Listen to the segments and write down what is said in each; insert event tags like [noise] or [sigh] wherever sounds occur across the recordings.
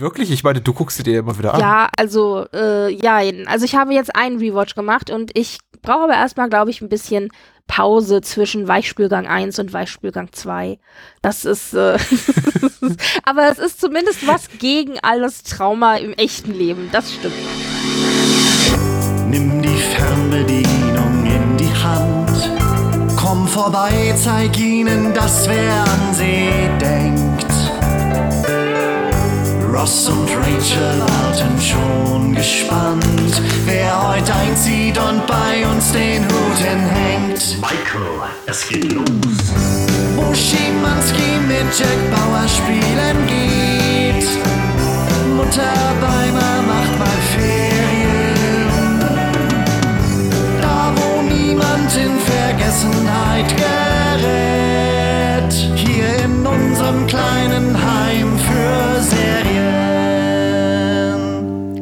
Wirklich? Ich meine, du guckst sie dir immer wieder an. Ja, also, äh, ja, also ich habe jetzt einen Rewatch gemacht und ich brauche aber erstmal, glaube ich, ein bisschen Pause zwischen Weichspülgang 1 und Weichspülgang 2. Das ist, äh, [laughs] aber es ist zumindest was gegen alles Trauma im echten Leben. Das stimmt. Nimm die Fernbedienung in die Hand. Komm vorbei, zeig ihnen, dass wer an sie denkt. Ross und Rachel warten schon gespannt, wer heute einzieht und bei uns den Hut hinhängt. Michael, es geht los. Wo Schimanski mit Jack Bauer spielen geht. Mutter Beimer macht mal Ferien. Da wo niemand in Vergessenheit gerät. Hier in unserem kleinen Heim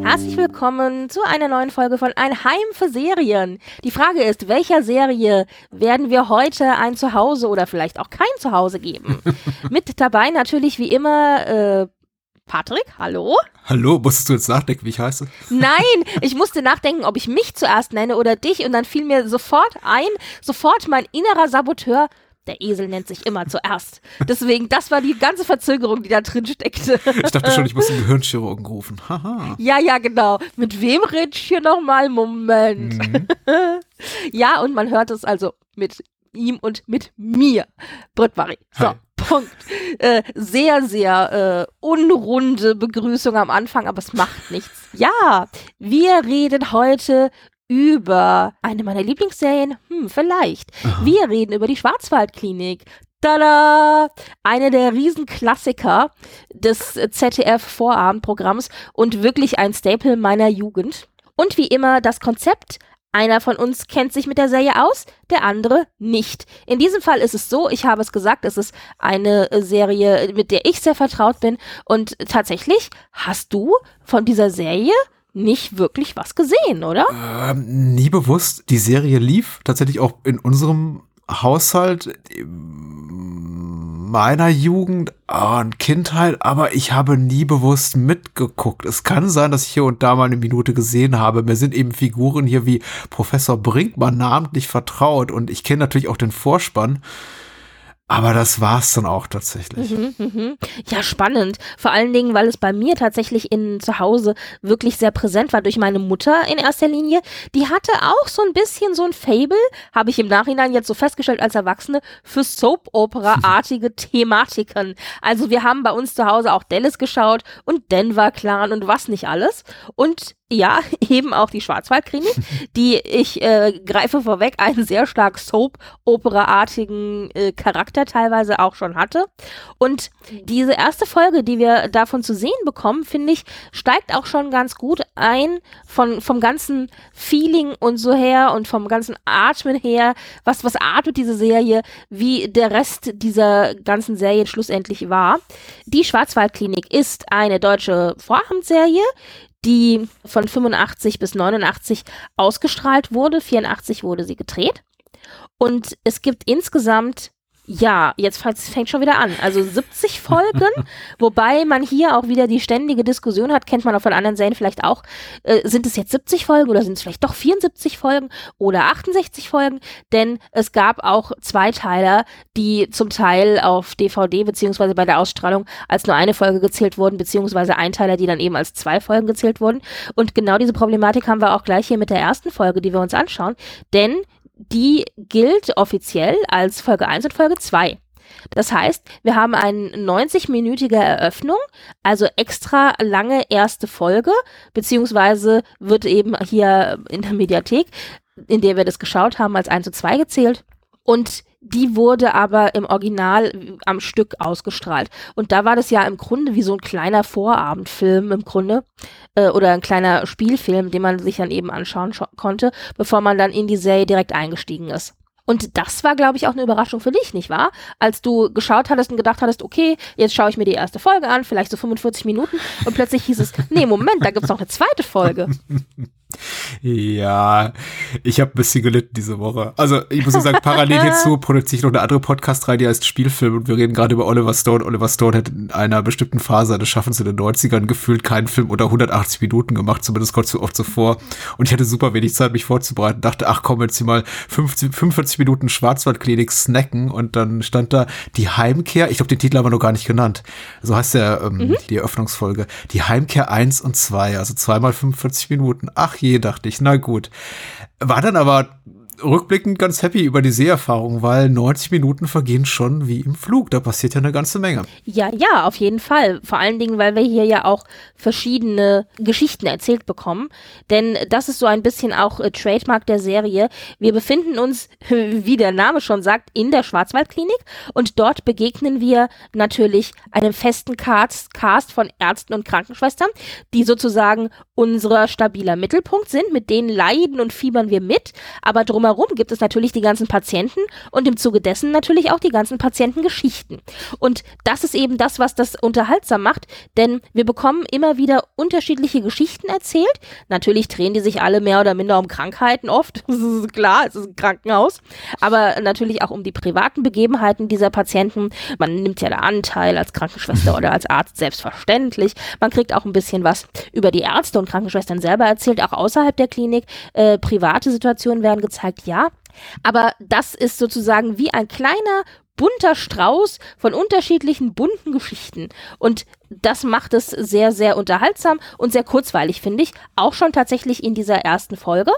Herzlich willkommen zu einer neuen Folge von Ein Heim für Serien. Die Frage ist, welcher Serie werden wir heute ein Zuhause oder vielleicht auch kein Zuhause geben? [laughs] Mit dabei natürlich wie immer äh, Patrick, hallo? Hallo, musstest du jetzt nachdenken, wie ich heiße? Nein, [laughs] ich musste nachdenken, ob ich mich zuerst nenne oder dich und dann fiel mir sofort ein, sofort mein innerer Saboteur, der Esel nennt sich immer zuerst. Deswegen, das war die ganze Verzögerung, die da drin steckte. Ich dachte schon, ich muss [laughs] einen Gehirnchirurgen rufen. [laughs] Haha. Ja, ja, genau. Mit wem red ich hier nochmal? Moment. Mhm. [laughs] Ja, und man hört es also mit ihm und mit mir. Britt-Marie. So, Hi. Punkt. Äh, sehr, sehr äh, unrunde Begrüßung am Anfang, aber es macht nichts. Ja, wir reden heute über eine meiner Lieblingsserien. Hm, vielleicht. Wir reden über die Schwarzwaldklinik. Tada! Eine der Riesenklassiker des ZDF-Vorabendprogramms und wirklich ein Staple meiner Jugend. Und wie immer das Konzept. Einer von uns kennt sich mit der Serie aus, der andere nicht. In diesem Fall ist es so, ich habe es gesagt, es ist eine Serie, mit der ich sehr vertraut bin. Und tatsächlich hast du von dieser Serie nicht wirklich was gesehen, oder? Ähm, nie bewusst. Die Serie lief tatsächlich auch in unserem Haushalt in meiner Jugend und Kindheit, aber ich habe nie bewusst mitgeguckt. Es kann sein, dass ich hier und da mal eine Minute gesehen habe. Mir sind eben Figuren hier wie Professor Brinkmann namentlich vertraut und ich kenne natürlich auch den Vorspann. Aber das war's dann auch tatsächlich. Mhm, mhm. Ja, spannend. Vor allen Dingen, weil es bei mir tatsächlich in zu Hause wirklich sehr präsent war durch meine Mutter in erster Linie. Die hatte auch so ein bisschen so ein Fable, habe ich im Nachhinein jetzt so festgestellt als Erwachsene, für Soap-Opera-artige [laughs] Thematiken. Also wir haben bei uns zu Hause auch Dallas geschaut und Denver Clan und was nicht alles. Und ja, [laughs] eben auch die Schwarzwaldklinik, die ich äh, greife vorweg einen sehr stark Soap-Opera-artigen äh, Charakter teilweise auch schon hatte. Und diese erste Folge, die wir davon zu sehen bekommen, finde ich, steigt auch schon ganz gut ein von, vom ganzen Feeling und so her und vom ganzen Atmen her. Was, was atmet diese Serie, wie der Rest dieser ganzen Serie schlussendlich war. Die Schwarzwaldklinik ist eine deutsche Vorabendserie, die von 85 bis 89 ausgestrahlt wurde. 84 wurde sie gedreht. Und es gibt insgesamt, ja, jetzt fängt- schon wieder an, also 70 [laughs] Folgen, wobei man hier auch wieder die ständige Diskussion hat, kennt man auch von anderen Serien vielleicht auch, äh, sind es jetzt 70 Folgen oder sind es vielleicht doch 74 Folgen oder 68 Folgen, denn es gab auch Zweiteiler, die zum Teil auf DVD beziehungsweise bei der Ausstrahlung als nur eine Folge gezählt wurden, beziehungsweise Einteiler, die dann eben als zwei Folgen gezählt wurden. Und genau diese Problematik haben wir auch gleich hier mit der ersten Folge, die wir uns anschauen, denn die gilt offiziell als Folge 1 und Folge 2. Das heißt, wir haben eine 90-minütige Eröffnung, also extra lange erste Folge, beziehungsweise wird eben hier in der Mediathek, in der wir das geschaut haben, als 1 zu 2 gezählt. Und die wurde aber im Original am Stück ausgestrahlt. Und da war das ja im Grunde wie so ein kleiner Vorabendfilm im Grunde äh, oder ein kleiner Spielfilm, den man sich dann eben anschauen konnte, bevor man dann in die Serie direkt eingestiegen ist. Und das war, glaube ich, auch eine Überraschung für dich, nicht wahr? Als du geschaut hattest und gedacht hattest, okay, jetzt schaue ich mir die erste Folge an, vielleicht so 45 Minuten, und plötzlich hieß es, nee, Moment, da gibt's noch eine zweite Folge. [laughs] Ja, ich habe ein bisschen gelitten diese Woche. Also ich muss sagen, parallel hierzu [laughs] produziere ich noch eine andere Podcast-Reihe, die heißt Spielfilm und wir reden gerade über Oliver Stone. Oliver Stone hat in einer bestimmten Phase seines Schaffens in den 90ern gefühlt keinen Film unter 180 Minuten gemacht, zumindest kommt so oft so vor. Und ich hatte super wenig Zeit, mich vorzubereiten. Dachte, ach komm, jetzt hier mal 50, 45 Minuten Schwarzwaldklinik snacken und dann stand da die Heimkehr. Ich glaube, den Titel haben wir noch gar nicht genannt. So heißt der ähm, mhm. die Eröffnungsfolge. Die Heimkehr 1 und 2, also zweimal 45 Minuten. Ach je, dachte ich, na gut. War dann aber rückblickend ganz happy über die Seherfahrung, weil 90 Minuten vergehen schon wie im Flug. Da passiert ja eine ganze Menge. Ja, ja, auf jeden Fall. Vor allen Dingen, weil wir hier ja auch verschiedene Geschichten erzählt bekommen. Denn das ist so ein bisschen auch äh, Trademark der Serie. Wir befinden uns, [laughs] wie der Name schon sagt, in der Schwarzwaldklinik und dort begegnen wir natürlich einem festen Cast, Cast von Ärzten und Krankenschwestern, die sozusagen unser stabiler Mittelpunkt sind. Mit denen leiden und fiebern wir mit, aber drumherum drumherum gibt es natürlich die ganzen Patienten und im Zuge dessen natürlich auch die ganzen Patientengeschichten. Und das ist eben das, was das unterhaltsam macht, denn wir bekommen immer wieder unterschiedliche Geschichten erzählt. Natürlich drehen die sich alle mehr oder minder um Krankheiten oft, [laughs] das ist klar, es ist ein Krankenhaus, aber natürlich auch um die privaten Begebenheiten dieser Patienten. Man nimmt ja da Anteil als Krankenschwester oder als Arzt selbstverständlich. Man kriegt auch ein bisschen was über die Ärzte und Krankenschwestern selber erzählt, auch außerhalb der Klinik. Äh, private Situationen werden gezeigt sagt ja. Aber das ist sozusagen wie ein kleiner bunter Strauß von unterschiedlichen bunten Geschichten. Und das macht es sehr, sehr unterhaltsam und sehr kurzweilig, finde ich. Auch schon tatsächlich in dieser ersten Folge.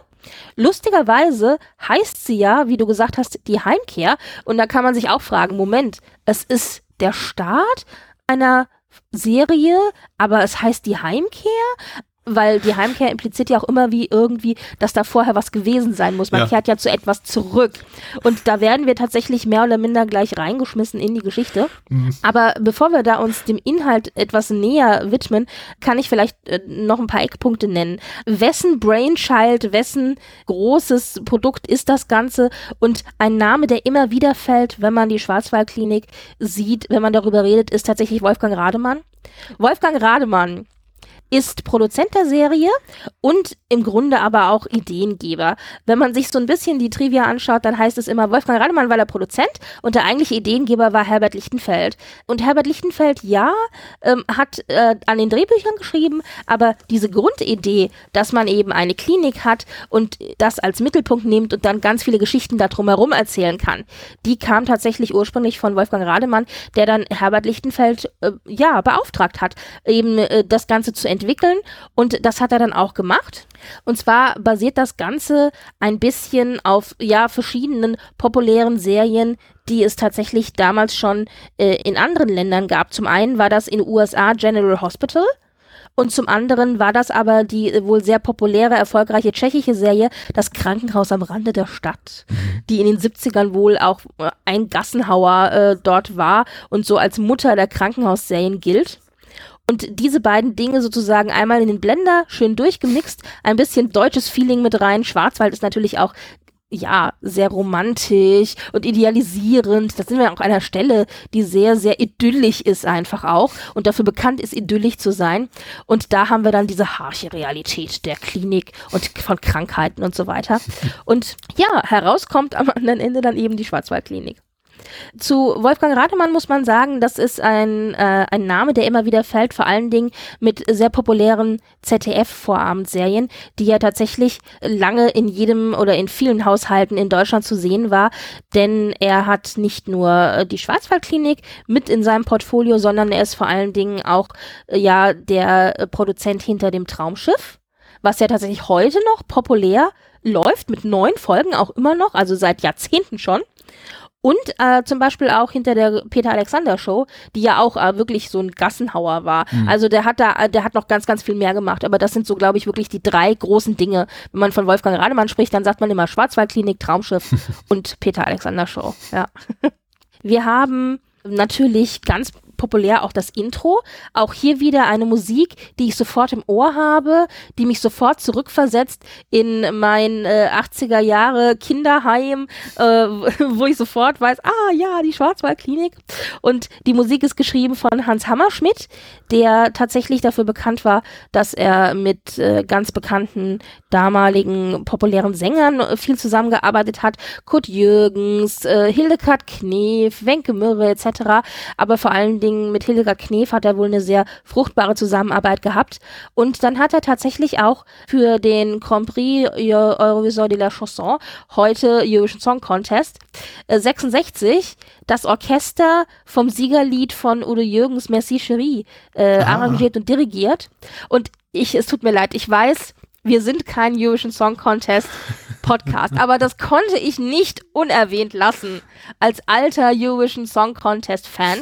Lustigerweise heißt sie ja, wie du gesagt hast, die Heimkehr. Und da kann man sich auch fragen, Moment, es ist der Start einer Serie, aber es heißt die Heimkehr weil die Heimkehr impliziert ja auch immer wie irgendwie, dass da vorher was gewesen sein muss. Man ja. kehrt ja zu etwas zurück. Und da werden wir tatsächlich mehr oder minder gleich reingeschmissen in die Geschichte. Mhm. Aber bevor wir da uns dem Inhalt etwas näher widmen, kann ich vielleicht äh, noch ein paar Eckpunkte nennen. Wessen Brainchild, wessen großes Produkt ist das Ganze? Und ein Name, der immer wieder fällt, wenn man die Schwarzwaldklinik sieht, wenn man darüber redet, ist tatsächlich Wolfgang Rademann. Wolfgang Rademann ist Produzent der Serie und im Grunde aber auch Ideengeber. Wenn man sich so ein bisschen die Trivia anschaut, dann heißt es immer, Wolfgang Rademann war der Produzent und der eigentliche Ideengeber war Herbert Lichtenfeld. Und Herbert Lichtenfeld, ja, ähm, hat äh, an den Drehbüchern geschrieben, aber diese Grundidee, dass man eben eine Klinik hat und das als Mittelpunkt nimmt und dann ganz viele Geschichten da drumherum erzählen kann, die kam tatsächlich ursprünglich von Wolfgang Rademann, der dann Herbert Lichtenfeld, äh, ja, beauftragt hat, eben äh, das Ganze zu entwickeln entwickeln und das hat er dann auch gemacht. Und zwar basiert das Ganze ein bisschen auf ja verschiedenen populären Serien, die es tatsächlich damals schon äh, in anderen Ländern gab. Zum einen war das in den USA General Hospital. Und zum anderen war das aber die äh, wohl sehr populäre, erfolgreiche tschechische Serie Das Krankenhaus am Rande der Stadt, mhm. die in den 70ern wohl auch äh, ein Gassenhauer äh, dort war und so als Mutter der Krankenhausserien gilt. Und diese beiden Dinge sozusagen einmal in den Blender schön durchgemixt, ein bisschen deutsches Feeling mit rein. Schwarzwald ist natürlich auch ja, sehr romantisch und idealisierend. Da sind wir auch an einer Stelle, die sehr, sehr idyllisch ist einfach auch und dafür bekannt ist, idyllisch zu sein. Und da haben wir dann diese harsche Realität der Klinik und von Krankheiten und so weiter. [laughs] Und ja, herauskommt am anderen Ende dann eben die Schwarzwaldklinik. Zu Wolfgang Rademann muss man sagen, das ist ein, äh, ein Name, der immer wieder fällt, vor allen Dingen mit sehr populären ZDF-Vorabendserien, die ja tatsächlich lange in jedem oder in vielen Haushalten in Deutschland zu sehen war, denn er hat nicht nur äh, die Schwarzwaldklinik mit in seinem Portfolio, sondern er ist vor allen Dingen auch äh, ja der äh, Produzent hinter dem Traumschiff, was ja tatsächlich heute noch populär läuft mit neun Folgen auch immer noch, also seit Jahrzehnten schon. Und äh, zum Beispiel auch hinter der Peter Alexander Show, die ja auch äh, wirklich so ein Gassenhauer war. Mhm. Also der hat da, der hat noch ganz, ganz viel mehr gemacht. Aber das sind so, glaube ich, wirklich die drei großen Dinge. Wenn man von Wolfgang Rademann spricht, dann sagt man immer Schwarzwaldklinik, Traumschiff [laughs] und Peter Alexander Show. Ja. Wir haben natürlich ganz populär auch das Intro. Auch hier wieder eine Musik, die ich sofort im Ohr habe, die mich sofort zurückversetzt in mein äh, 80er Jahre Kinderheim, äh, [laughs] wo ich sofort weiß, ah ja, die Schwarzwaldklinik. Und die Musik ist geschrieben von Hans Hammerschmidt, der tatsächlich dafür bekannt war, dass er mit äh, ganz bekannten damaligen populären Sängern viel zusammengearbeitet hat. Kurt Jürgens, äh, Hildegard Knef, Wenke Mürre etc. Aber vor allen Dingen mit Hildegard Knef hat er wohl eine sehr fruchtbare Zusammenarbeit gehabt. Und dann hat er tatsächlich auch für den Grand Prix Eurovision de la Chanson, heute Eurovision Song Contest, äh, 66 das Orchester vom Siegerlied von Udo Jürgens Merci Cherie äh, Ah. arrangiert und dirigiert. Und ich, es tut mir leid, ich weiß, wir sind kein Eurovision Song Contest Podcast, aber das konnte ich nicht unerwähnt lassen als alter Eurovision Song Contest Fan.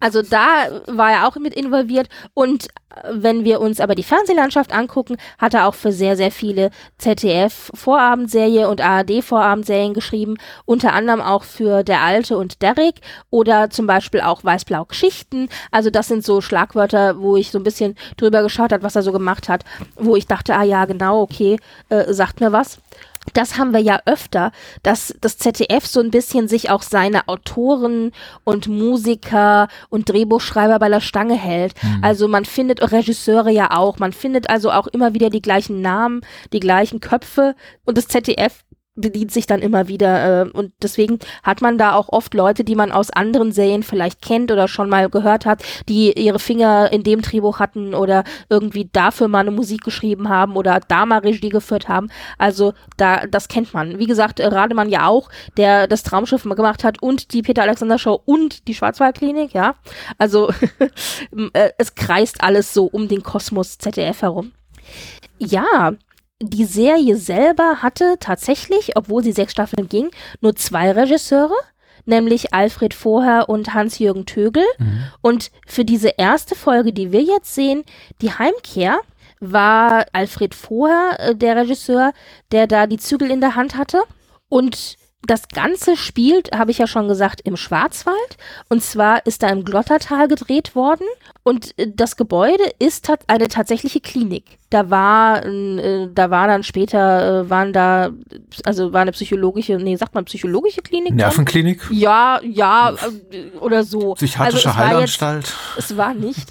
Also da war er auch mit involviert. Und äh, wenn wir uns aber die Fernsehlandschaft angucken, hat er auch für sehr, sehr viele ZDF-Vorabendserie und ARD-Vorabendserien geschrieben, unter anderem auch für Der Alte und Derrick oder zum Beispiel auch Weiß-Blau Geschichten. Also das sind so Schlagwörter, wo ich so ein bisschen drüber geschaut habe, was er so gemacht hat, wo ich dachte, ah ja, genau, okay, äh, sagt mir was das haben wir ja öfter, dass das ZDF so ein bisschen sich auch seine Autoren und Musiker und Drehbuchschreiber bei der Stange hält. Also man findet Regisseure ja auch, man findet also auch immer wieder die gleichen Namen, die gleichen Köpfe. Und das ZDF bedient sich dann immer wieder äh, und deswegen hat man da auch oft Leute, die man aus anderen Serien vielleicht kennt oder schon mal gehört hat, die ihre Finger in dem Drehbuch hatten oder irgendwie dafür mal eine Musik geschrieben haben oder da mal Regie geführt haben. Also da das kennt man. Wie gesagt, äh, Rademann ja auch, der das Traumschiff mal gemacht hat und die Peter Alexander Show und die Schwarzwaldklinik, ja. Also [laughs] äh, es kreist alles so um den Kosmos ZDF herum. Ja, die Serie selber hatte tatsächlich, obwohl sie sechs Staffeln ging, nur zwei Regisseure, nämlich Alfred Vorher und Hans-Jürgen Tögel. Und für diese erste Folge, die wir jetzt sehen, die Heimkehr, war Alfred Vorher äh, der Regisseur, der da die Zügel in der Hand hatte. Und das Ganze spielt, habe ich ja schon gesagt, im Schwarzwald. Und zwar ist da im Glottertal gedreht worden. Und äh, das Gebäude ist eine tatsächliche Klinik. Da war, äh, da war dann später, äh, waren da, also war eine psychologische, nee, sagt man psychologische Klinik? Nervenklinik? Ja, ja, äh, oder so. Psychiatrische Also es war jetzt- Heilanstalt? es war nicht.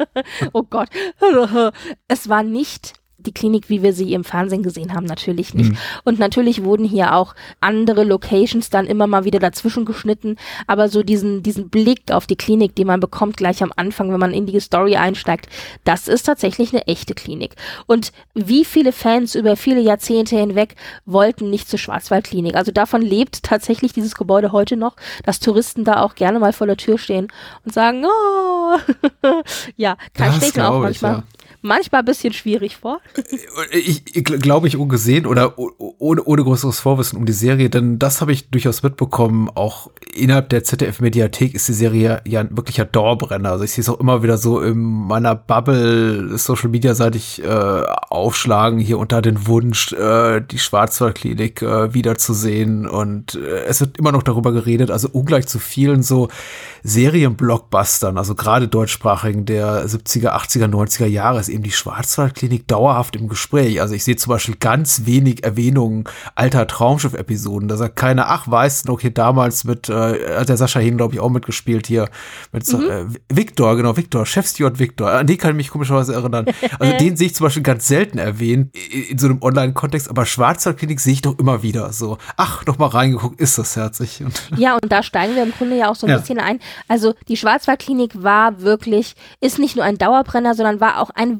[laughs] oh Gott. [laughs] Es war nicht die Klinik, wie wir sie im Fernsehen gesehen haben, natürlich nicht. Und natürlich wurden hier auch andere Locations dann immer mal wieder dazwischen geschnitten. Aber so diesen, diesen Blick auf die Klinik, die man bekommt gleich am Anfang, wenn man in die Story einsteigt, das ist tatsächlich eine echte Klinik. Und wie viele Fans über viele Jahrzehnte hinweg wollten nicht zur Schwarzwaldklinik? Also davon lebt tatsächlich dieses Gebäude heute noch, dass Touristen da auch gerne mal vor der Tür stehen und sagen, oh, [laughs] ja, kann ich auch glaub ich, manchmal, ja. Manchmal ein bisschen schwierig vor. Ich, ich glaube ich ungesehen oder ohne, ohne größeres Vorwissen um die Serie, denn das habe ich durchaus mitbekommen. Auch innerhalb der ZDF-Mediathek ist die Serie ja ein wirklicher Dauerbrenner. Also ich sehe es auch immer wieder so in meiner Bubble Social Media seitig äh, aufschlagen, hier unter den Wunsch, äh, die Schwarzwaldklinik äh, wiederzusehen. Und äh, es wird immer noch darüber geredet, also ungleich zu vielen so Serienblockbustern, also gerade deutschsprachigen der 70er, 80er, 90er Jahre eben die Schwarzwaldklinik dauerhaft im Gespräch. Also ich sehe zum Beispiel ganz wenig Erwähnungen alter Traumschiff-Episoden. Da sagt keiner, ach, weißt du noch, hier damals mit, äh, hat der Sascha Hehn, glaube ich, auch mitgespielt hier, mit so, äh, Victor, genau, Victor, Chefsteward Victor. An den kann ich mich komischerweise erinnern. Also [laughs] den sehe ich zum Beispiel ganz selten erwähnt in, in so einem Online-Kontext, aber Schwarzwaldklinik sehe ich doch immer wieder so. Ach, noch mal reingeguckt, ist das herzig. Und Ja, und da steigen wir im Grunde ja auch so ein Ja. bisschen ein. Also die Schwarzwaldklinik war wirklich, ist nicht nur ein Dauerbrenner, sondern war auch ein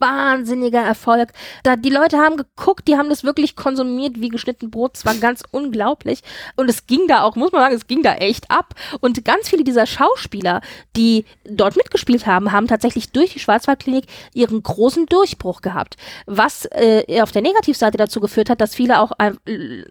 wahnsinniger Erfolg. Da die Leute haben geguckt, die haben das wirklich konsumiert wie geschnitten Brot. Es war ganz unglaublich. Und es ging da auch, muss man sagen, es ging da echt ab. Und ganz viele dieser Schauspieler, die dort mitgespielt haben, haben tatsächlich durch die Schwarzwaldklinik ihren großen Durchbruch gehabt. Was äh, auf der Negativseite dazu geführt hat, dass viele auch äh,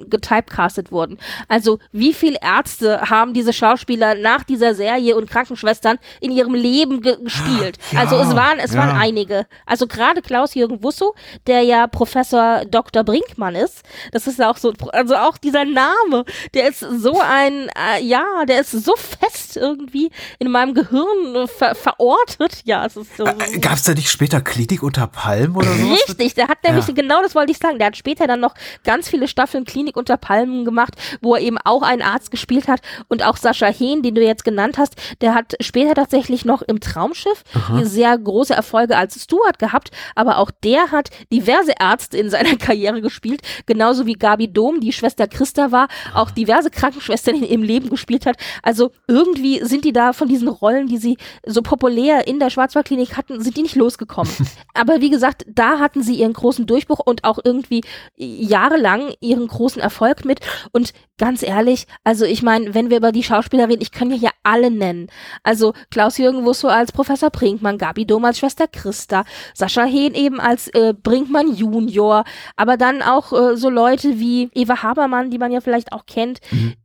getypecastet wurden. Also wie viele Ärzte haben diese Schauspieler nach dieser Serie und Krankenschwestern in ihrem Leben ge gespielt? Ja, also es waren, es ja. waren einige. Also gerade Klaus-Jürgen Wusso, der ja Professor Dr. Brinkmann ist. Das ist ja auch so, also auch dieser Name, der ist so ein, äh, ja, der ist so fest irgendwie in meinem Gehirn äh, ver verortet. Ja, es ist so. Äh, Gab es da nicht später Klinik unter Palmen oder so? Richtig, der hat nämlich, genau das wollte ich sagen, der hat später dann noch ganz viele Staffeln Klinik unter Palmen gemacht, wo er eben auch einen Arzt gespielt hat und auch Sascha Hehn, den du jetzt genannt hast, der hat später tatsächlich noch im Traumschiff sehr große Erfolge als Stuart gehabt, aber auch der hat diverse Ärzte in seiner [laughs] Karriere gespielt, genauso wie Gabi Dom, die Schwester Christa war, auch diverse Krankenschwestern im Leben gespielt hat. Also irgendwie sind die da von diesen Rollen, die sie so populär in der Schwarzwaldklinik hatten, sind die nicht losgekommen. [laughs] aber wie gesagt, da hatten sie ihren großen Durchbruch und auch irgendwie jahrelang ihren großen Erfolg mit und ganz ehrlich, also ich meine, wenn wir über die Schauspieler reden, ich kann ja hier alle nennen. Also Klaus-Jürgen Wusso als Professor Brinkmann, Gabi Dom als Schwester Christa, Sascha Hehn eben als äh, Brinkmann Junior, aber dann auch äh, so Leute wie Eva Habermann, die man ja vielleicht auch kennt,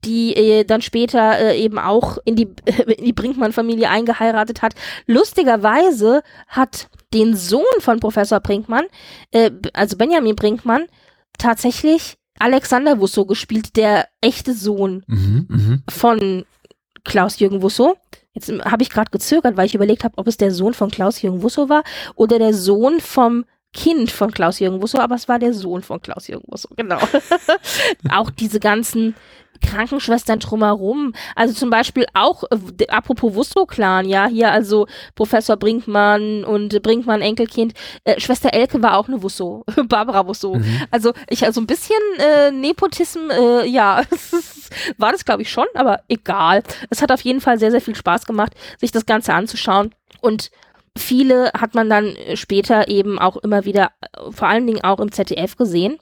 die äh, dann später äh, eben auch in die, [laughs] in die Brinkmann-Familie eingeheiratet hat. Lustigerweise hat den Sohn von Professor Brinkmann, äh, also Benjamin Brinkmann, tatsächlich Alexander Wusso gespielt, der echte Sohn Mhm, mhm. von Klaus-Jürgen Wusso. Jetzt habe ich gerade gezögert, weil ich überlegt habe, ob es der Sohn von Klaus-Jürgen Wusso war oder der Sohn vom Kind von Klaus-Jürgen Wusso, aber es war der Sohn von Klaus-Jürgen Wusso, genau. [laughs] auch diese ganzen Krankenschwestern drumherum. Also zum Beispiel auch, äh, apropos Wusso-Clan, ja, hier also Professor Brinkmann und Brinkmann Enkelkind. Äh, Schwester Elke war auch eine Wusso, [laughs] Barbara Wusso. Also ich, also ein bisschen äh, Nepotism, äh, ja, [laughs] es ist- war das glaube ich schon, aber egal. Es hat auf jeden Fall sehr, sehr viel Spaß gemacht, sich das Ganze anzuschauen. Und viele hat man dann später eben auch immer wieder, äh, vor allen Dingen auch im ZDF gesehen.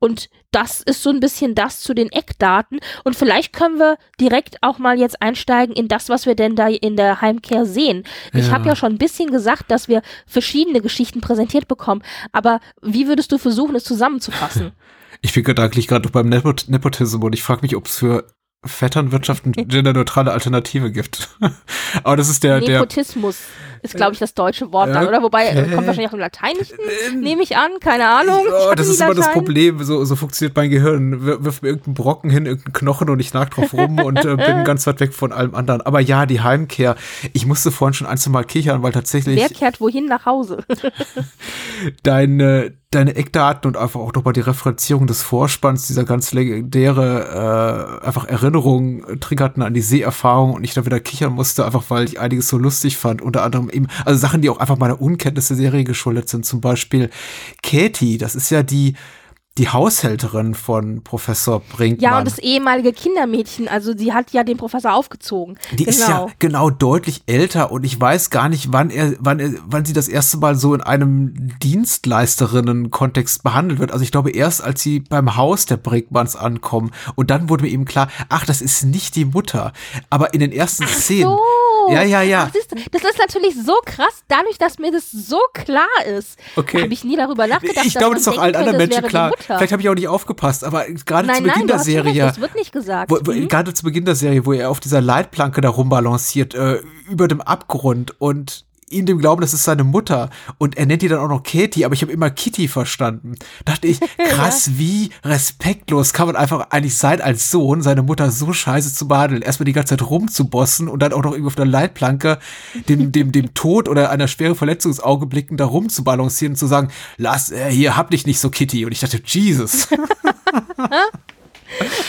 Und das ist so ein bisschen das zu den Eckdaten. Und vielleicht können wir direkt auch mal jetzt einsteigen in das, was wir denn da in der Heimkehr sehen. Ich Ja. habe ja schon ein bisschen gesagt, dass wir verschiedene Geschichten präsentiert bekommen. Aber wie würdest du versuchen, es zusammenzufassen? [laughs] Ich bin gedanklich gerade noch beim Nepot Nepotism und ich frage mich, ob es für Vetternwirtschaft eine genderneutrale Alternative gibt. [laughs] Aber das ist der, der Nepotismus ist, glaube ich, das deutsche Wort dann, Ja, oder? Wobei, äh, kommt wahrscheinlich auch im Lateinischen, nehme ich an, keine Ahnung. Oh, das ist immer das. Problem. So, so funktioniert mein Gehirn. Wir- Wirf mir irgendeinen Brocken hin, irgendeinen Knochen und ich nag drauf rum [laughs] und äh, bin ganz weit weg von allem anderen. Aber ja, die Heimkehr. Ich musste vorhin schon ein, zwei Mal kichern, weil tatsächlich Wer kehrt wohin nach Hause? [laughs] deine, deine Eckdaten und einfach auch nochmal die Referenzierung des Vorspanns, dieser ganz legendäre äh, einfach Erinnerungen äh, triggerten an die Seherfahrung und ich da wieder kichern musste, einfach weil ich einiges so lustig fand. Unter anderem eben, also Sachen, die auch einfach meiner Unkenntnis der Serie geschuldet sind. Zum Beispiel Katie, das ist ja die, die Haushälterin von Professor Brinkmann. Ja, und das ehemalige Kindermädchen, also sie hat ja den Professor aufgezogen. Die genau. ist ja genau deutlich älter und ich weiß gar nicht, wann er, wann er, wann sie das erste Mal so in einem Dienstleisterinnen-Kontext behandelt wird. Also ich glaube erst, als sie beim Haus der Brinkmanns ankommen und dann wurde mir eben klar, ach, das ist nicht die Mutter. Aber in den ersten Szenen. So. Ja, ja, ja. Ach, du, das ist natürlich so krass, dadurch, dass mir das so klar ist. Okay. Habe ich nie darüber nachgedacht. ich glaube, das ist auch allen könnte, anderen Menschen klar. Vielleicht habe ich auch nicht aufgepasst, aber gerade zu Nein, Beginn nein, der schon recht, Serie. das wird nicht gesagt. Wo, wo, Mhm. Gerade zu Beginn der Serie, wo er auf dieser Leitplanke da rumbalanciert, äh, über dem Abgrund und in dem Glauben, das ist seine Mutter. Und er nennt die dann auch noch Katie, aber ich habe immer Kitty verstanden. Dachte ich, [laughs] krass, wie respektlos kann man einfach eigentlich sein als Sohn, seine Mutter so scheiße zu behandeln. Erstmal die ganze Zeit rumzubossen und dann auch noch irgendwie auf der Leitplanke dem, dem, dem Tod oder einer schweren Verletzung ins Auge blicken, da rumzubalancieren und zu sagen, lass, äh, hier, hab dich nicht so Kitty. Und ich dachte, Jesus. [laughs]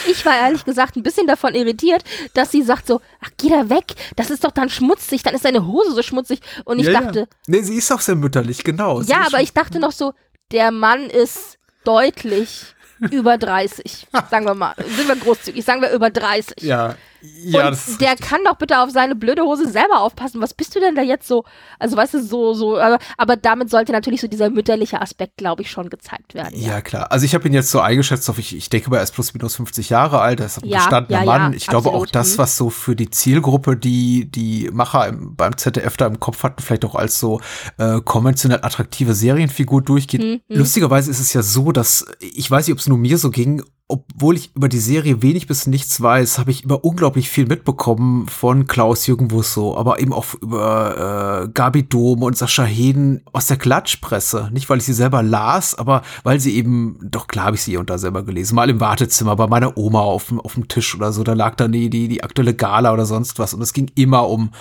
Ich war ehrlich gesagt ein bisschen davon irritiert, dass sie sagt so, ach, geh da weg, das ist doch dann schmutzig, dann ist deine Hose so schmutzig. Und ich Ja, dachte, Ja. Nee, sie ist auch sehr mütterlich, genau. Sie ja, aber ich dachte noch so, der Mann ist deutlich über 30. [laughs] Sagen wir mal, sind wir großzügig, sagen wir über 30. Ja, ja, und das der kann doch bitte auf seine blöde Hose selber aufpassen. Was bist du denn da jetzt so? Also, weißt du, so, so, aber, aber damit sollte natürlich so dieser mütterliche Aspekt, glaube ich, schon gezeigt werden. Ja, klar. Also ich habe ihn jetzt so eingeschätzt auf, ich, ich denke mal, er ist plus minus 50 Jahre alt, er ist ein Ja, gestandener ja, Mann. ja, ich glaube auch absolut, das, mhm. was so für die Zielgruppe, die die Macher im, beim ZDF da im Kopf hatten, vielleicht auch als so äh, konventionell attraktive Serienfigur durchgeht. Mhm, mhm. Lustigerweise ist es ja so, dass, ich weiß nicht, ob es nur mir so ging, obwohl ich über die Serie wenig bis nichts weiß, habe ich immer unglaublich viel mitbekommen von Klaus-Jürgen Wusso, aber eben auch über äh, Gabi Dom und Sascha Heden aus der Klatschpresse. Nicht, weil ich sie selber las, aber weil sie eben, doch klar habe ich sie hier und da selber gelesen. Mal im Wartezimmer bei meiner Oma auf dem, auf dem Tisch oder so, da lag dann die, die, die aktuelle Gala oder sonst was. Und es ging immer um,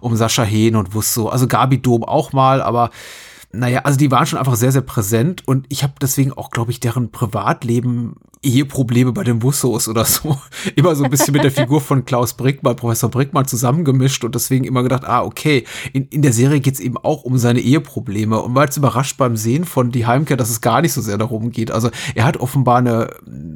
um Sascha Heden und Wusso. Also Gabi Dom auch mal, aber naja, also die waren schon einfach sehr, sehr präsent und ich habe deswegen auch, glaube ich, deren Privatleben Eheprobleme bei den Wussos oder so [laughs] immer so ein bisschen mit der Figur von Klaus Brickmann, Professor Brickmann zusammengemischt und deswegen immer gedacht, ah, okay, in, in der Serie geht's eben auch um seine Eheprobleme und war jetzt überrascht beim Sehen von Die Heimkehr, dass es gar nicht so sehr darum geht. Also er hat offenbar eine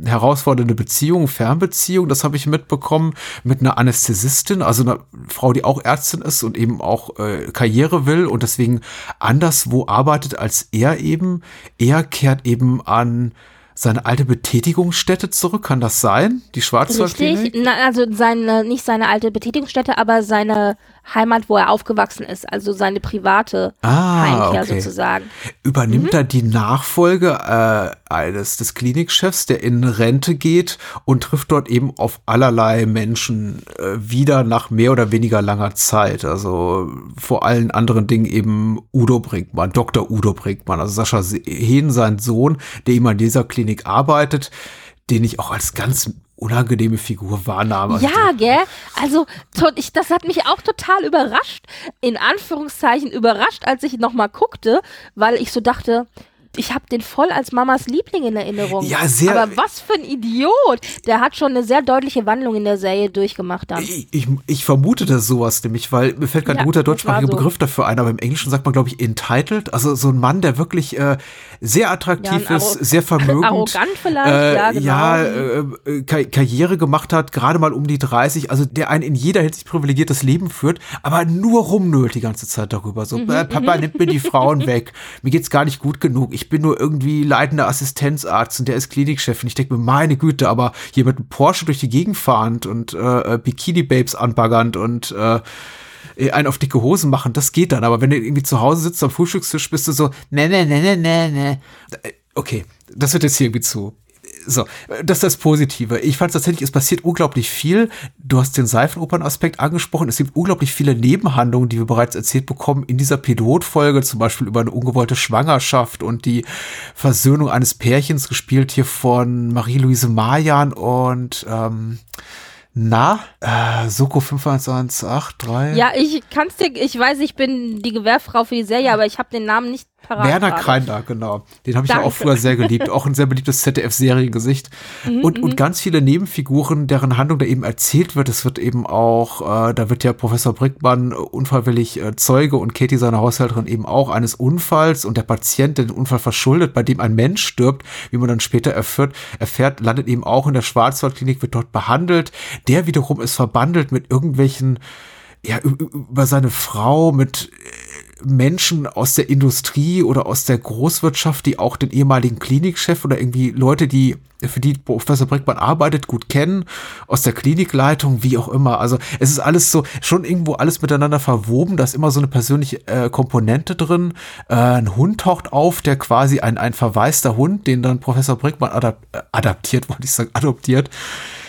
herausfordernde Beziehung, Fernbeziehung, das habe ich mitbekommen, mit einer Anästhesistin, also einer Frau, die auch Ärztin ist und eben auch äh, Karriere will und deswegen anderswo arbeitet als er eben. Er kehrt eben an seine alte Betätigungsstätte zurück. Kann das sein? Die Schwarzwaldklinik? Richtig. Na, also seine, nicht seine alte Betätigungsstätte, aber seine Heimat, wo er aufgewachsen ist, also seine private ah, Heimkehr okay. sozusagen. Übernimmt mhm. er die Nachfolge äh, eines des Klinikchefs, der in Rente geht und trifft dort eben auf allerlei Menschen äh, wieder nach mehr oder weniger langer Zeit. Also vor allen anderen Dingen eben Udo Brinkmann, Dr. Udo Brinkmann, also Sascha Hehn, sein Sohn, der immer in dieser Klinik arbeitet, den ich auch als ganz unangenehme Figur wahrnahm. Also ja, gell? Also, ich, das hat mich auch total überrascht, in Anführungszeichen überrascht, als ich nochmal guckte, weil ich so dachte, ich habe den voll als Mamas Liebling in Erinnerung. Ja, sehr. Aber was für ein Idiot. Der hat schon eine sehr deutliche Wandlung in der Serie durchgemacht dann. Ich, ich, ich vermutete sowas nämlich, weil mir fällt kein ja, guter deutschsprachiger so. Begriff dafür ein, aber im Englischen sagt man, glaube ich, entitled. Also so ein Mann, der wirklich äh, sehr attraktiv ja, ist, sehr vermögend. [laughs] Arrogant vielleicht, äh, ja, genau. Ja, äh, äh Kar Karriere gemacht hat, gerade mal um die 30, also der ein in jeder Hinsicht privilegiertes Leben führt, aber nur rumnölt die ganze Zeit darüber. So, mhm, äh, Papa, mhm. nimmt mir die Frauen [laughs] weg. Mir geht's gar nicht gut genug. Ich ich bin nur irgendwie leitender Assistenzarzt und der ist Klinikchef. Und ich denke mir, meine Güte, aber hier mit Porsche durch die Gegend fahrend und äh, Bikini-Babes anbaggernd und äh, einen auf dicke Hosen machen, das geht dann. Aber wenn du irgendwie zu Hause sitzt am Frühstückstisch, bist du so, ne, ne, ne, ne, ne, ne. Okay, das wird jetzt hier irgendwie zu so, das ist das Positive. Ich fand tatsächlich, es passiert unglaublich viel. Du hast den Seifenopern-Aspekt angesprochen. Es gibt unglaublich viele Nebenhandlungen, die wir bereits erzählt bekommen in dieser Pilotfolge, zum Beispiel über eine ungewollte Schwangerschaft und die Versöhnung eines Pärchens, gespielt hier von Marie-Louise Marjan und ähm, na, äh, Soko 5118, Ja, ich kann's dir, ich weiß, ich bin die Gewehrfrau für die Serie, aber ich habe den Namen nicht parat. Werner Kreiner, genau. Den habe ich ja auch früher sehr geliebt. Auch ein sehr beliebtes ZDF-Seriengesicht. Mhm, und, und mhm. ganz viele Nebenfiguren, deren Handlung da eben erzählt wird. Es wird eben auch, äh, da wird ja Professor Brickmann unfallwillig äh, Zeuge und Katie, seine Haushälterin, eben auch eines Unfalls und der Patient, der den Unfall verschuldet, bei dem ein Mensch stirbt, wie man dann später erfährt, erfährt landet eben auch in der Schwarzwaldklinik, wird dort behandelt der wiederum ist verbandelt mit irgendwelchen, ja, über seine Frau, mit Menschen aus der Industrie oder aus der Großwirtschaft, die auch den ehemaligen Klinikchef oder irgendwie Leute, die für die Professor Brickmann arbeitet, gut kennen, aus der Klinikleitung, wie auch immer. Also es ist alles so, schon irgendwo alles miteinander verwoben, da ist immer so eine persönliche äh, Komponente drin. Äh, ein Hund taucht auf, der quasi ein, ein verwaister Hund, den dann Professor Brickmann adap äh, adaptiert, [laughs] wollte ich sagen, adoptiert,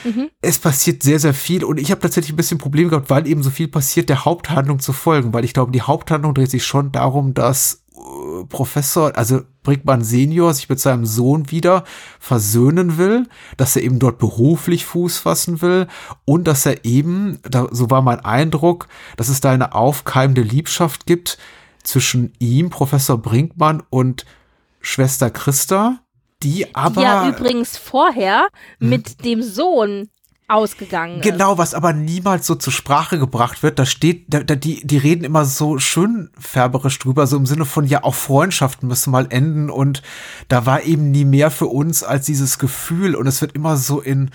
Mhm. Es passiert sehr, sehr viel und ich habe tatsächlich ein bisschen Probleme gehabt, weil eben so viel passiert, der Haupthandlung zu folgen, weil ich glaube, die Haupthandlung dreht sich schon darum, dass äh, Professor, also Brickmann Senior sich mit seinem Sohn wieder versöhnen will, dass er eben dort beruflich Fuß fassen will und dass er eben, da, so war mein Eindruck, dass es da eine aufkeimende Liebschaft gibt zwischen ihm, Professor Brinkmann und Schwester Christa, die aber. Die ja übrigens vorher hm. mit dem Sohn ausgegangen Genau, was aber niemals so zur Sprache gebracht wird. Da steht, da, da, die, die reden immer so schön färberisch drüber, so im Sinne von, ja, auch Freundschaften müssen mal enden und da war eben nie mehr für uns als dieses Gefühl und es wird immer so in,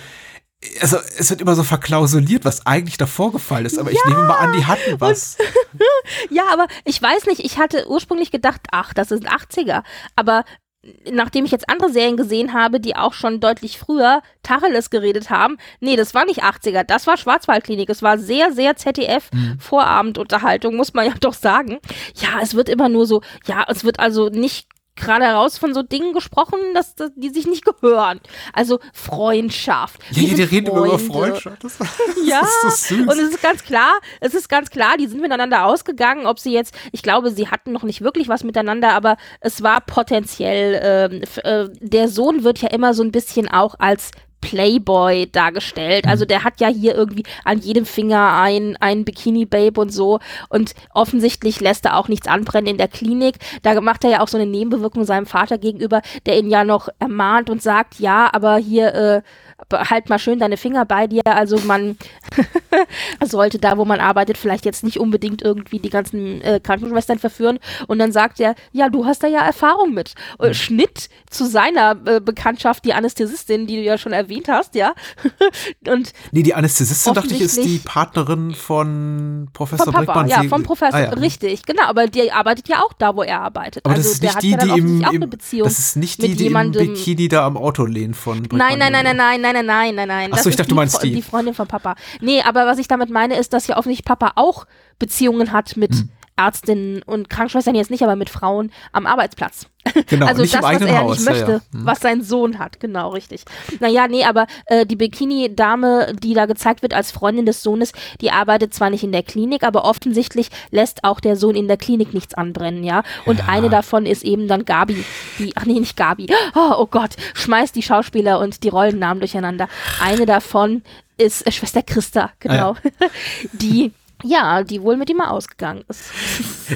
also es wird immer so verklausuliert, was eigentlich da vorgefallen ist, aber ja, ich nehme mal an, die hatten was. [laughs] ja, aber ich weiß nicht, ich hatte ursprünglich gedacht, ach, das ist ein 80er, aber nachdem ich jetzt andere Serien gesehen habe, die auch schon deutlich früher Tacheles geredet haben, nee, das war nicht 80er, das war Schwarzwaldklinik. Es war sehr, sehr ZDF-Vorabendunterhaltung, mhm. muss man ja [laughs] doch sagen. Ja, es wird immer nur so, ja, es wird also nicht gerade heraus von so Dingen gesprochen, dass, dass die sich nicht gehören. Also Freundschaft. Ja, die reden immer über Freunde. Freundschaft. Das, [laughs] Ja, das ist so süß. und es ist ganz klar, es ist ganz klar, die sind miteinander ausgegangen, ob sie jetzt, ich glaube, sie hatten noch nicht wirklich was miteinander, aber es war potenziell, f- äh, der Sohn wird ja immer so ein bisschen auch als Playboy dargestellt. Also der hat ja hier irgendwie an jedem Finger ein, ein Bikini-Babe und so. Und offensichtlich lässt er auch nichts anbrennen in der Klinik. Da macht er ja auch so eine Nebenbewirkung seinem Vater gegenüber, der ihn ja noch ermahnt und sagt, ja, aber hier, äh, halt mal schön deine Finger bei dir. Also man [laughs] sollte da, wo man arbeitet, vielleicht jetzt nicht unbedingt irgendwie die ganzen äh, Krankenschwestern verführen. Und dann sagt er, ja, du hast da ja Erfahrung mit. Äh, Schnitt zu seiner äh, Bekanntschaft, die Anästhesistin, die du ja schon erwähnt hast, ja. [laughs] und nee, die Anästhesistin, dachte ich, ist die Partnerin von Professor vom Papa, ja, vom Professor, Ah, ja. richtig, genau. Aber die arbeitet ja auch da, wo er arbeitet. Aber also das ist der nicht hat die, ja dann die im, auch im eine Beziehung. das ist nicht die, die im jemandem- Bikini da am Auto lehnt von Brickmann. Nein, nein, nein, nein, nein, nein, nein, nein, nein, nein. Ach Das so, ich dachte, du meinst Fre- die. Die Freundin von Papa. Nee, aber was ich damit meine, ist, dass ja offensichtlich Papa auch Beziehungen hat mit Hm. Ärztinnen und Krankenschwestern jetzt nicht, aber mit Frauen am Arbeitsplatz. Genau, also das, was er Haus. nicht ja, möchte, ja. Hm. was sein Sohn hat, genau, richtig. Naja, nee, aber äh, die Bikini-Dame, die da gezeigt wird als Freundin des Sohnes, die arbeitet zwar nicht in der Klinik, aber offensichtlich lässt auch der Sohn in der Klinik nichts anbrennen, ja. Und Ja. eine davon ist eben dann Gabi, die, ach nee, nicht Gabi, oh, oh Gott, schmeißt die Schauspieler und die Rollennamen durcheinander. Eine davon ist äh, Schwester Christa, genau, [laughs] die ja, die wohl mit ihm mal ausgegangen ist.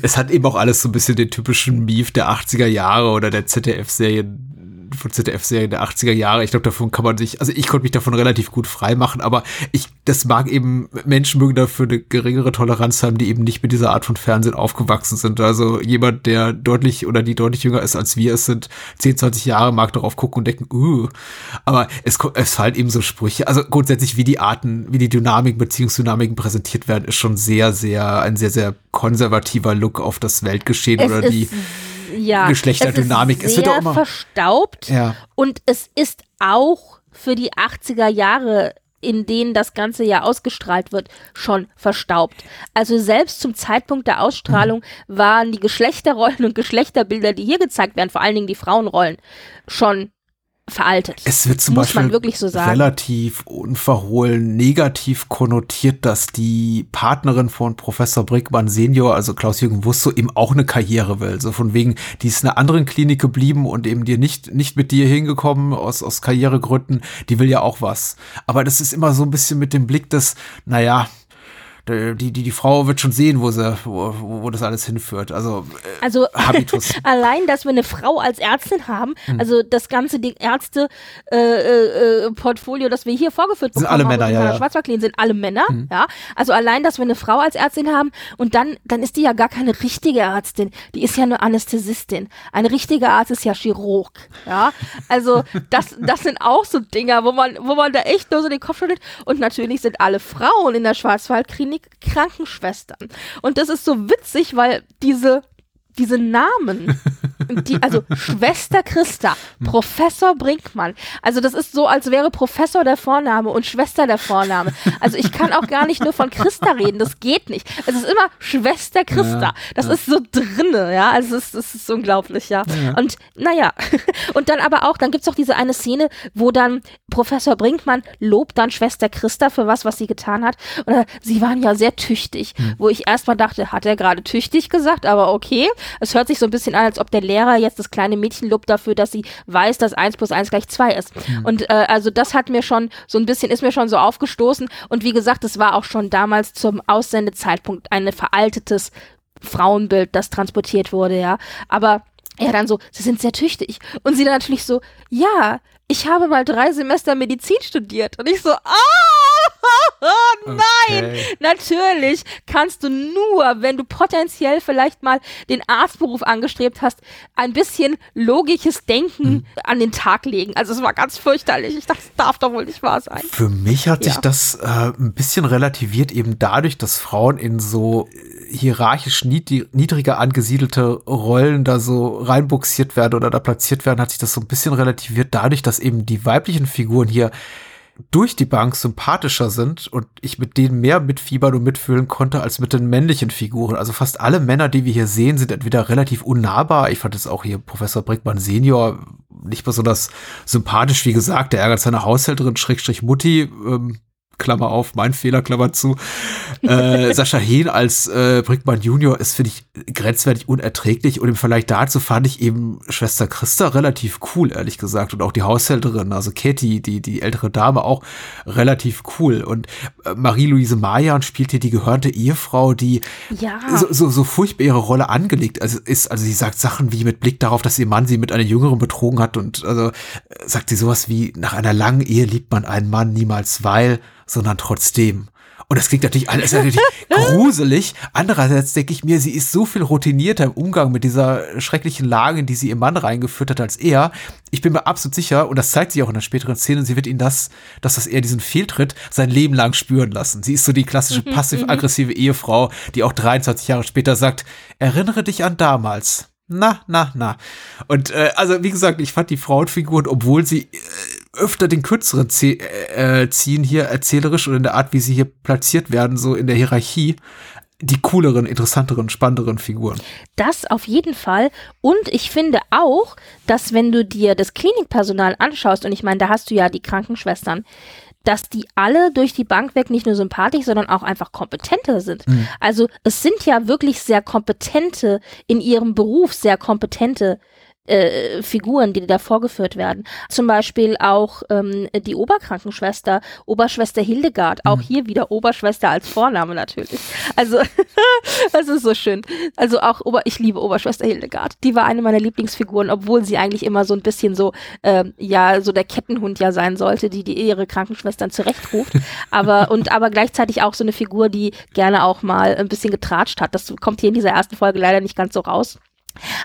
Es hat eben auch alles so ein bisschen den typischen Mief der 80er Jahre oder der ZDF-Serien von ZDF-Serien der 80er Jahre. Ich glaube, davon kann man sich, also ich konnte mich davon relativ gut frei machen, aber ich, das mag eben, Menschen mögen dafür eine geringere Toleranz haben, die eben nicht mit dieser Art von Fernsehen aufgewachsen sind. Also jemand, der deutlich oder die deutlich jünger ist als wir es sind, 10, 20 Jahre, mag darauf gucken und denken, uh, aber es, es fallen eben so Sprüche. Also grundsätzlich, wie die Arten, wie die Dynamiken, Beziehungsdynamiken präsentiert werden, ist schon sehr, sehr, ein sehr, sehr konservativer Look auf das Weltgeschehen Es oder die, ja, Geschlechterdynamik. Es Es ist sehr auch immer- verstaubt ja. und es ist auch für die 80er Jahre in denen das Ganze ja ausgestrahlt wird, schon verstaubt. Also selbst zum Zeitpunkt der Ausstrahlung waren die Geschlechterrollen und Geschlechterbilder, die hier gezeigt werden, vor allen Dingen die Frauenrollen, schon veraltet. Es wird zum Muss Beispiel man wirklich so sagen. relativ unverhohlen negativ konnotiert, dass die Partnerin von Professor Brickmann Senior, also Klaus-Jürgen Wusso, eben auch eine Karriere will. So von wegen, die ist in einer anderen Klinik geblieben und eben dir nicht, nicht mit dir hingekommen aus, aus Karrieregründen. Die will ja auch was. Aber das ist immer so ein bisschen mit dem Blick des, naja, die, die, die Frau wird schon sehen, wo sie, wo, wo das alles hinführt. Also, äh, Also Habitus. [laughs] allein, dass wir eine Frau als Ärztin haben, Hm. also das ganze die Ärzte äh, äh, äh, Portfolio, das wir hier vorgeführt Sind bekommen alle haben, Männer, ja, ja. Schwarzwaldklinik sind alle Männer, Mhm. ja. Also allein, dass wir eine Frau als Ärztin haben und dann, dann ist die ja gar keine richtige Ärztin, die ist ja nur Anästhesistin. Ein richtiger Arzt ist ja Chirurg, ja. Also das, das sind auch so Dinger, wo man, wo man da echt nur so den Kopf schüttelt. Und natürlich sind alle Frauen in der Schwarzwaldklinik Krankenschwestern. Und das ist so witzig, weil diese diese Namen, [laughs] die, also [laughs] Schwester Christa, Professor Brinkmann, also das ist so, als wäre Professor der Vorname und Schwester der Vorname. Also ich kann auch gar nicht nur von Christa reden, das geht nicht. Es ist immer Schwester Christa. Ja, das ist so drinne, ja, also es ist, es ist unglaublich, ja. Und naja, [laughs] und dann aber auch, dann gibt's auch diese eine Szene, wo dann Professor Brinkmann lobt dann Schwester Christa für was, was sie getan hat. Und er, sie waren ja sehr tüchtig, wo ich erstmal dachte, hat er gerade tüchtig gesagt, aber okay. Es hört sich so ein bisschen an, als ob der Lehrer jetzt das kleine Mädchen lobt dafür, dass sie weiß, dass 1 plus 1 gleich 2 ist. Und äh, also das hat mir schon so ein bisschen, ist mir schon so aufgestoßen. Und wie gesagt, es war auch schon damals zum Aussendezeitpunkt ein veraltetes Frauenbild, das transportiert wurde, ja. Aber er dann so, sie sind sehr tüchtig. Und sie dann natürlich so, ja, ich habe mal drei Semester Medizin studiert. Und ich so, ah, nein, Okay. natürlich kannst du nur, wenn du potenziell vielleicht mal den Arztberuf angestrebt hast, ein bisschen logisches Denken Hm. an den Tag legen. Also es war ganz fürchterlich. Ich dachte, das darf doch wohl nicht wahr sein. Für mich hat sich Ja. das äh, ein bisschen relativiert, eben dadurch, dass Frauen in so äh, hierarchisch niedri- niedriger angesiedelte Rollen da so reinbuxiert werden oder da platziert werden, hat sich das so ein bisschen relativiert dadurch, dass eben die weiblichen Figuren hier durch die Bank sympathischer sind und ich mit denen mehr mitfiebern und mitfühlen konnte als mit den männlichen Figuren. Also fast alle Männer, die wir hier sehen, sind entweder relativ unnahbar. Ich fand es auch hier Professor Brickmann Senior nicht besonders sympathisch, wie gesagt. Der ärgert seine Haushälterin, Schrägstrich Mutti, ähm, Klammer auf, mein Fehler, Klammer zu. Äh, Sascha Hehn als äh, Brickmann Junior ist, finde ich, grenzwertig unerträglich. Und im Vergleich dazu fand ich eben Schwester Christa relativ cool, ehrlich gesagt. Und auch die Haushälterin, also Katie, die, die ältere Dame, auch relativ cool. Und äh, Marie-Louise Mayan spielt hier die gehörnte Ehefrau, die Ja. so, so, so furchtbar ihre Rolle angelegt also ist. Also sie sagt Sachen wie mit Blick darauf, dass ihr Mann sie mit einer Jüngeren betrogen hat und also sagt sie sowas wie, nach einer langen Ehe liebt man einen Mann niemals weil, sondern trotzdem. Und das klingt natürlich alles natürlich [laughs] gruselig. Andererseits denke ich mir, sie ist so viel routinierter im Umgang mit dieser schrecklichen Lage, in die sie ihr Mann reingeführt hat, als er. Ich bin mir absolut sicher, und das zeigt sich auch in der späteren Szene, sie wird ihn das, dass das er diesen Fehltritt sein Leben lang spüren lassen. Sie ist so die klassische passiv-aggressive Ehefrau, die auch 23 Jahre später sagt, erinnere dich an damals. Na, na, na. Und äh, also wie gesagt, ich fand die Frauenfiguren, obwohl sie äh, öfter den kürzeren zie äh, ziehen hier erzählerisch und in der Art, wie sie hier platziert werden, so in der Hierarchie, die cooleren, interessanteren, spannenderen Figuren. Das auf jeden Fall. Und ich finde auch, dass wenn du dir das Klinikpersonal anschaust, und ich meine, da hast du ja die Krankenschwestern, dass die alle durch die Bank weg nicht nur sympathisch, sondern auch einfach kompetenter sind. Also es sind ja wirklich sehr kompetente, in ihrem Beruf sehr kompetente äh, Figuren, die da vorgeführt werden. Zum Beispiel auch ähm, die Oberkrankenschwester, Oberschwester Hildegard, auch hier wieder Oberschwester als Vorname natürlich. Also [laughs] das ist so schön. Also auch Ober, ich liebe Oberschwester Hildegard. Die war eine meiner Lieblingsfiguren, obwohl sie eigentlich immer so ein bisschen so, ähm, ja, so der Kettenhund ja sein sollte, die, die ihre Krankenschwestern zurechtruft. Aber, und aber gleichzeitig auch so eine Figur, die gerne auch mal ein bisschen getratscht hat. Das kommt hier in dieser ersten Folge leider nicht ganz so raus.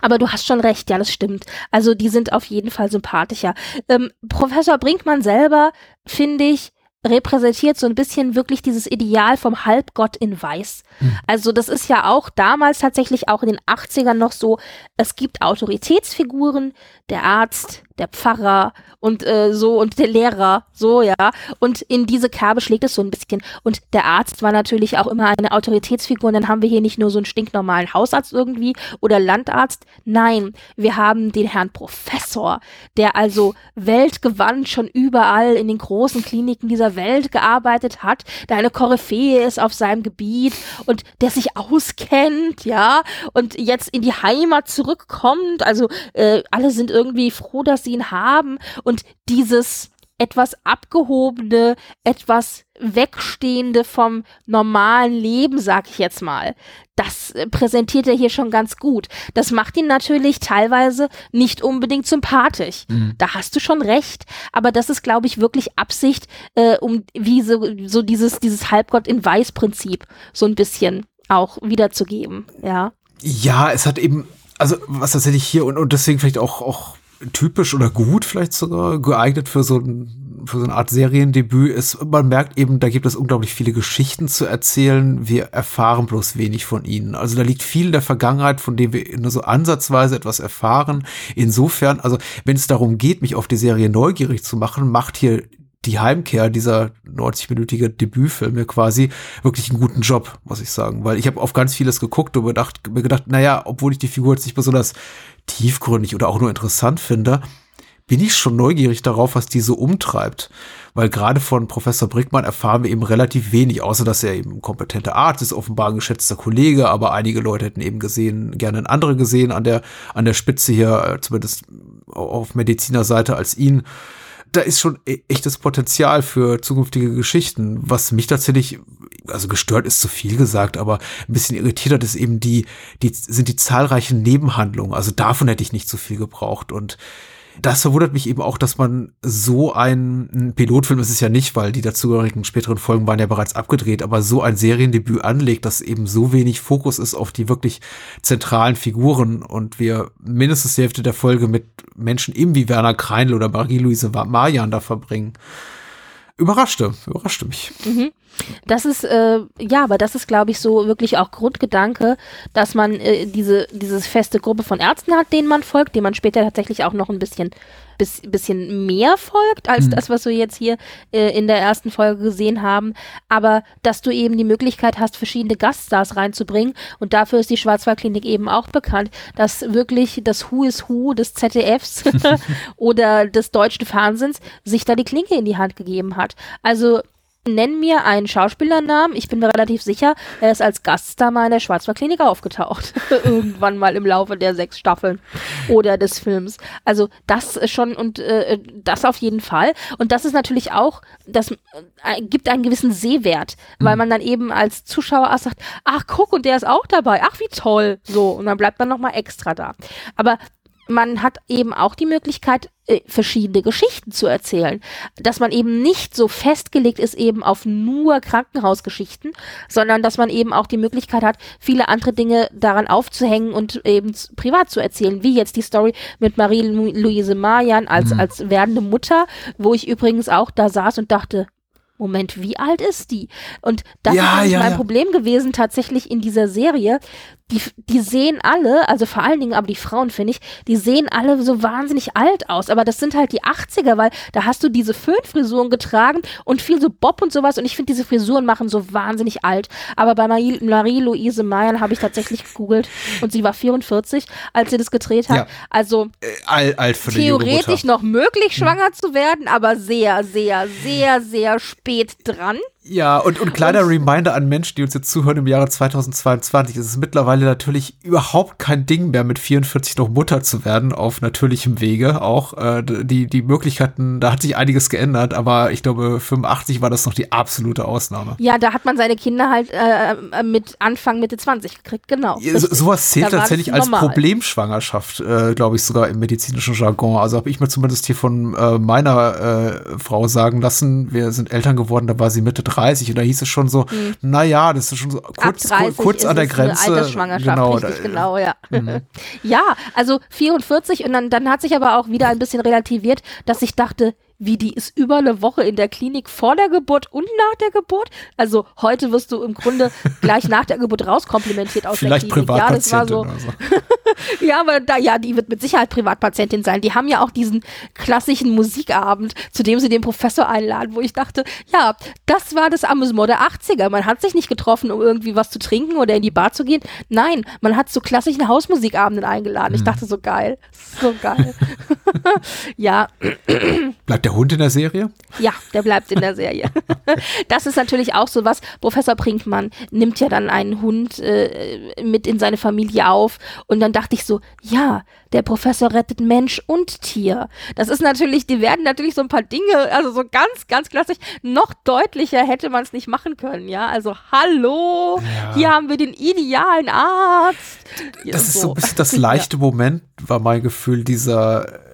Aber du hast schon recht, ja, das stimmt. Also die sind auf jeden Fall sympathischer. Ähm, Professor Brinkmann selber, finde ich, repräsentiert so ein bisschen wirklich dieses Ideal vom Halbgott in Weiß. Also das ist ja auch damals tatsächlich auch in den 80ern noch so, es gibt Autoritätsfiguren, der Arzt, der Pfarrer und äh, so und der Lehrer, so ja. Und in diese Kerbe schlägt es so ein bisschen. Und der Arzt war natürlich auch immer eine Autoritätsfigur. Und dann haben wir hier nicht nur so einen stinknormalen Hausarzt irgendwie oder Landarzt. Nein, wir haben den Herrn Professor, der also weltgewandt schon überall in den großen Kliniken dieser Welt gearbeitet hat, der eine Koryphäe ist auf seinem Gebiet und der sich auskennt, ja, und jetzt in die Heimat zurückkommt. Also äh, alle sind irgendwie froh, dass sie ihn haben und dieses etwas abgehobene, etwas wegstehende vom normalen Leben, sag ich jetzt mal. Das äh, präsentiert er hier schon ganz gut. Das macht ihn natürlich teilweise nicht unbedingt sympathisch. Da hast du schon recht. Aber das ist, glaube ich, wirklich Absicht, äh, um wie so, so dieses, dieses Halbgott in Weiß-Prinzip so ein bisschen auch wiederzugeben. Ja. Ja, es hat eben, also was tatsächlich hier und, und deswegen vielleicht auch, auch typisch oder gut vielleicht sogar geeignet für so ein, für so eine Art Seriendebüt ist, man merkt eben, da gibt es unglaublich viele Geschichten zu erzählen. Wir erfahren bloß wenig von ihnen. Also da liegt viel in der Vergangenheit, von dem wir nur so ansatzweise etwas erfahren. Insofern, also wenn es darum geht, mich auf die Serie neugierig zu machen, macht hier die Heimkehr dieser 90-minütige Debütfilm mir quasi wirklich einen guten Job, muss ich sagen. Weil ich habe auf ganz vieles geguckt und mir gedacht, mir gedacht, naja, obwohl ich die Figur jetzt nicht besonders tiefgründig oder auch nur interessant finde, bin ich schon neugierig darauf, was die so umtreibt. Weil gerade von Professor Brickmann erfahren wir eben relativ wenig, außer dass er eben ein kompetenter Arzt ist, offenbar ein geschätzter Kollege, aber einige Leute hätten eben gesehen, gerne einen andere gesehen an der, an der Spitze hier, äh, zumindest auf Medizinerseite als ihn da ist schon e- echtes Potenzial für zukünftige Geschichten. Was mich tatsächlich, also gestört ist zu viel gesagt, aber ein bisschen irritiert hat, ist eben die, die, sind die zahlreichen Nebenhandlungen. Also davon hätte ich nicht so viel gebraucht und das verwundert mich eben auch, dass man so ein, ein Pilotfilm ist es ja nicht, weil die dazugehörigen späteren Folgen waren ja bereits abgedreht, aber so ein Seriendebüt anlegt, dass eben so wenig Fokus ist auf die wirklich zentralen Figuren und wir mindestens die Hälfte der Folge mit Menschen eben wie Werner Kreinl oder Marie-Louise Marian da verbringen. Überraschte, überraschte mich. Das ist, äh, ja, aber das ist, glaube ich, so wirklich auch Grundgedanke, dass man äh, diese, diese feste Gruppe von Ärzten hat, denen man folgt, denen man später tatsächlich auch noch ein bisschen bis, bisschen mehr folgt, als Hm. das, was wir jetzt hier äh, in der ersten Folge gesehen haben. Aber dass du eben die Möglichkeit hast, verschiedene Gaststars reinzubringen. Und dafür ist die Schwarzwaldklinik eben auch bekannt, dass wirklich das Who is Who des ZDFs [laughs] [laughs] oder des deutschen Fernsehens sich da die Klinke in die Hand gegeben hat. Also nenn mir einen Schauspielernamen. Ich bin mir relativ sicher, er ist als Gaststar mal in der Schwarzwaldklinik aufgetaucht. [laughs] Irgendwann mal im Laufe der sechs Staffeln oder des Films. Also das schon und äh, das auf jeden Fall. Und das ist natürlich auch, das äh, gibt einen gewissen Sehwert, weil man dann eben als Zuschauer auch sagt, ach guck, und der ist auch dabei. Ach, wie toll. So, und dann bleibt man nochmal extra da. Aber man hat eben auch die Möglichkeit, äh, verschiedene Geschichten zu erzählen. Dass man eben nicht so festgelegt ist eben auf nur Krankenhausgeschichten, sondern dass man eben auch die Möglichkeit hat, viele andere Dinge daran aufzuhängen und eben privat zu erzählen, wie jetzt die Story mit Marie-Louise Marian als, Mhm. als werdende Mutter, wo ich übrigens auch da saß und dachte, Moment, wie alt ist die? Und das Ja, ist ja, mein ja. Problem gewesen tatsächlich in dieser Serie. Die, die sehen alle, also vor allen Dingen aber die Frauen, finde ich, die sehen alle so wahnsinnig alt aus. Aber das sind halt die 80er, weil da hast du diese Föhnfrisuren getragen und viel so Bob und sowas. Und ich finde, diese Frisuren machen so wahnsinnig alt. Aber bei Marie- Marie-Louise Mayan habe ich tatsächlich gegoogelt und sie war 44, als sie das gedreht hat. Ja. Also Äh, alt, alt theoretisch noch möglich, schwanger zu werden, aber sehr, sehr, sehr, sehr spät dran. Ja, und, und kleiner Reminder an Menschen, die uns jetzt zuhören im Jahre 2022. Es ist mittlerweile natürlich überhaupt kein Ding mehr, mit 44 noch Mutter zu werden, auf natürlichem Wege. Auch äh, die, die Möglichkeiten, da hat sich einiges geändert, aber ich glaube, 85 war das noch die absolute Ausnahme. Ja, da hat man seine Kinder halt äh, äh, mit Anfang, Mitte 20 gekriegt, genau. Ja, so, sowas zählt tatsächlich als. Problemschwangerschaft, äh, glaube ich, sogar im medizinischen Jargon. Also habe ich mir zumindest hier von äh, meiner äh, Frau sagen lassen, wir sind Eltern geworden, da war sie Mitte 30 und da hieß es schon so, na ja, das ist schon so kurz, 30 kurz an der Grenze. Altersschwangerschaft, genau, richtig, da- genau, ja. [laughs] ja, also 44 und dann, dann hat sich aber auch wieder ein bisschen relativiert, dass ich dachte, wie die ist über eine Woche in der Klinik vor der Geburt und nach der Geburt. Also heute wirst du im Grunde [laughs] gleich nach der Geburt rauskomplimentiert aus Vielleicht der Klinik. Ja, das war so. so. [laughs] Ja, aber da, ja, die wird mit Sicherheit Privatpatientin sein. Die haben ja auch diesen klassischen Musikabend, zu dem sie den Professor einladen, wo ich dachte, ja, das war das Amüsement der 80er. Man hat sich nicht getroffen, um irgendwie was zu trinken oder in die Bar zu gehen. Nein, man hat zu klassischen Hausmusikabenden eingeladen. Ich dachte, so geil. So geil. [laughs] ja, Bleibt der Hund in der Serie? ja, der bleibt in der Serie. [laughs] das ist natürlich auch so was. Professor Brinkmann nimmt ja dann einen Hund äh, mit in seine Familie auf. Und dann dachte ich so, ja, der Professor rettet Mensch und Tier. Das ist natürlich, die werden natürlich so ein paar Dinge, also so ganz, ganz klassisch, noch deutlicher hätte man es nicht machen können, ja. Also, hallo, Ja. hier haben wir den idealen Arzt. Ja, Das ist so ein bisschen das leichte [laughs] Moment, war mein Gefühl, dieser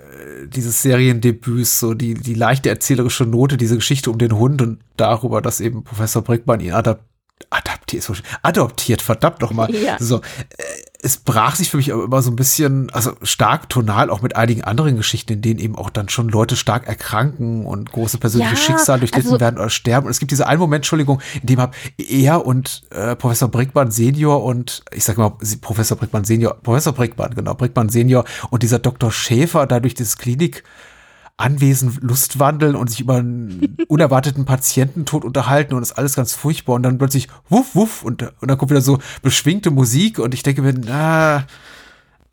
dieses Seriendebüts, so die, die leichte erzählerische Note, diese Geschichte um den Hund und darüber, dass eben Professor Brickmann ihn adap adaptiert, so- adoptiert, verdammt noch mal. [laughs] Ja. So, äh, es brach sich für mich aber immer so ein bisschen, also stark tonal, auch mit einigen anderen Geschichten, in denen eben auch dann schon Leute stark erkranken und große persönliche Ja, Schicksale durchlitten also- werden oder sterben. Und es gibt diese einen Moment, Entschuldigung, in dem hab er und äh, Professor Brickmann Senior und ich sag mal Professor Brickmann Senior, Professor Brickmann, genau, Brickmann Senior und dieser Dr. Schäfer da durch das Klinik Anwesen Lust wandeln und sich über einen [laughs] unerwarteten Patiententod unterhalten und ist alles ganz furchtbar und dann plötzlich wuff, wuff und, und dann kommt wieder so beschwingte Musik und ich denke mir, na,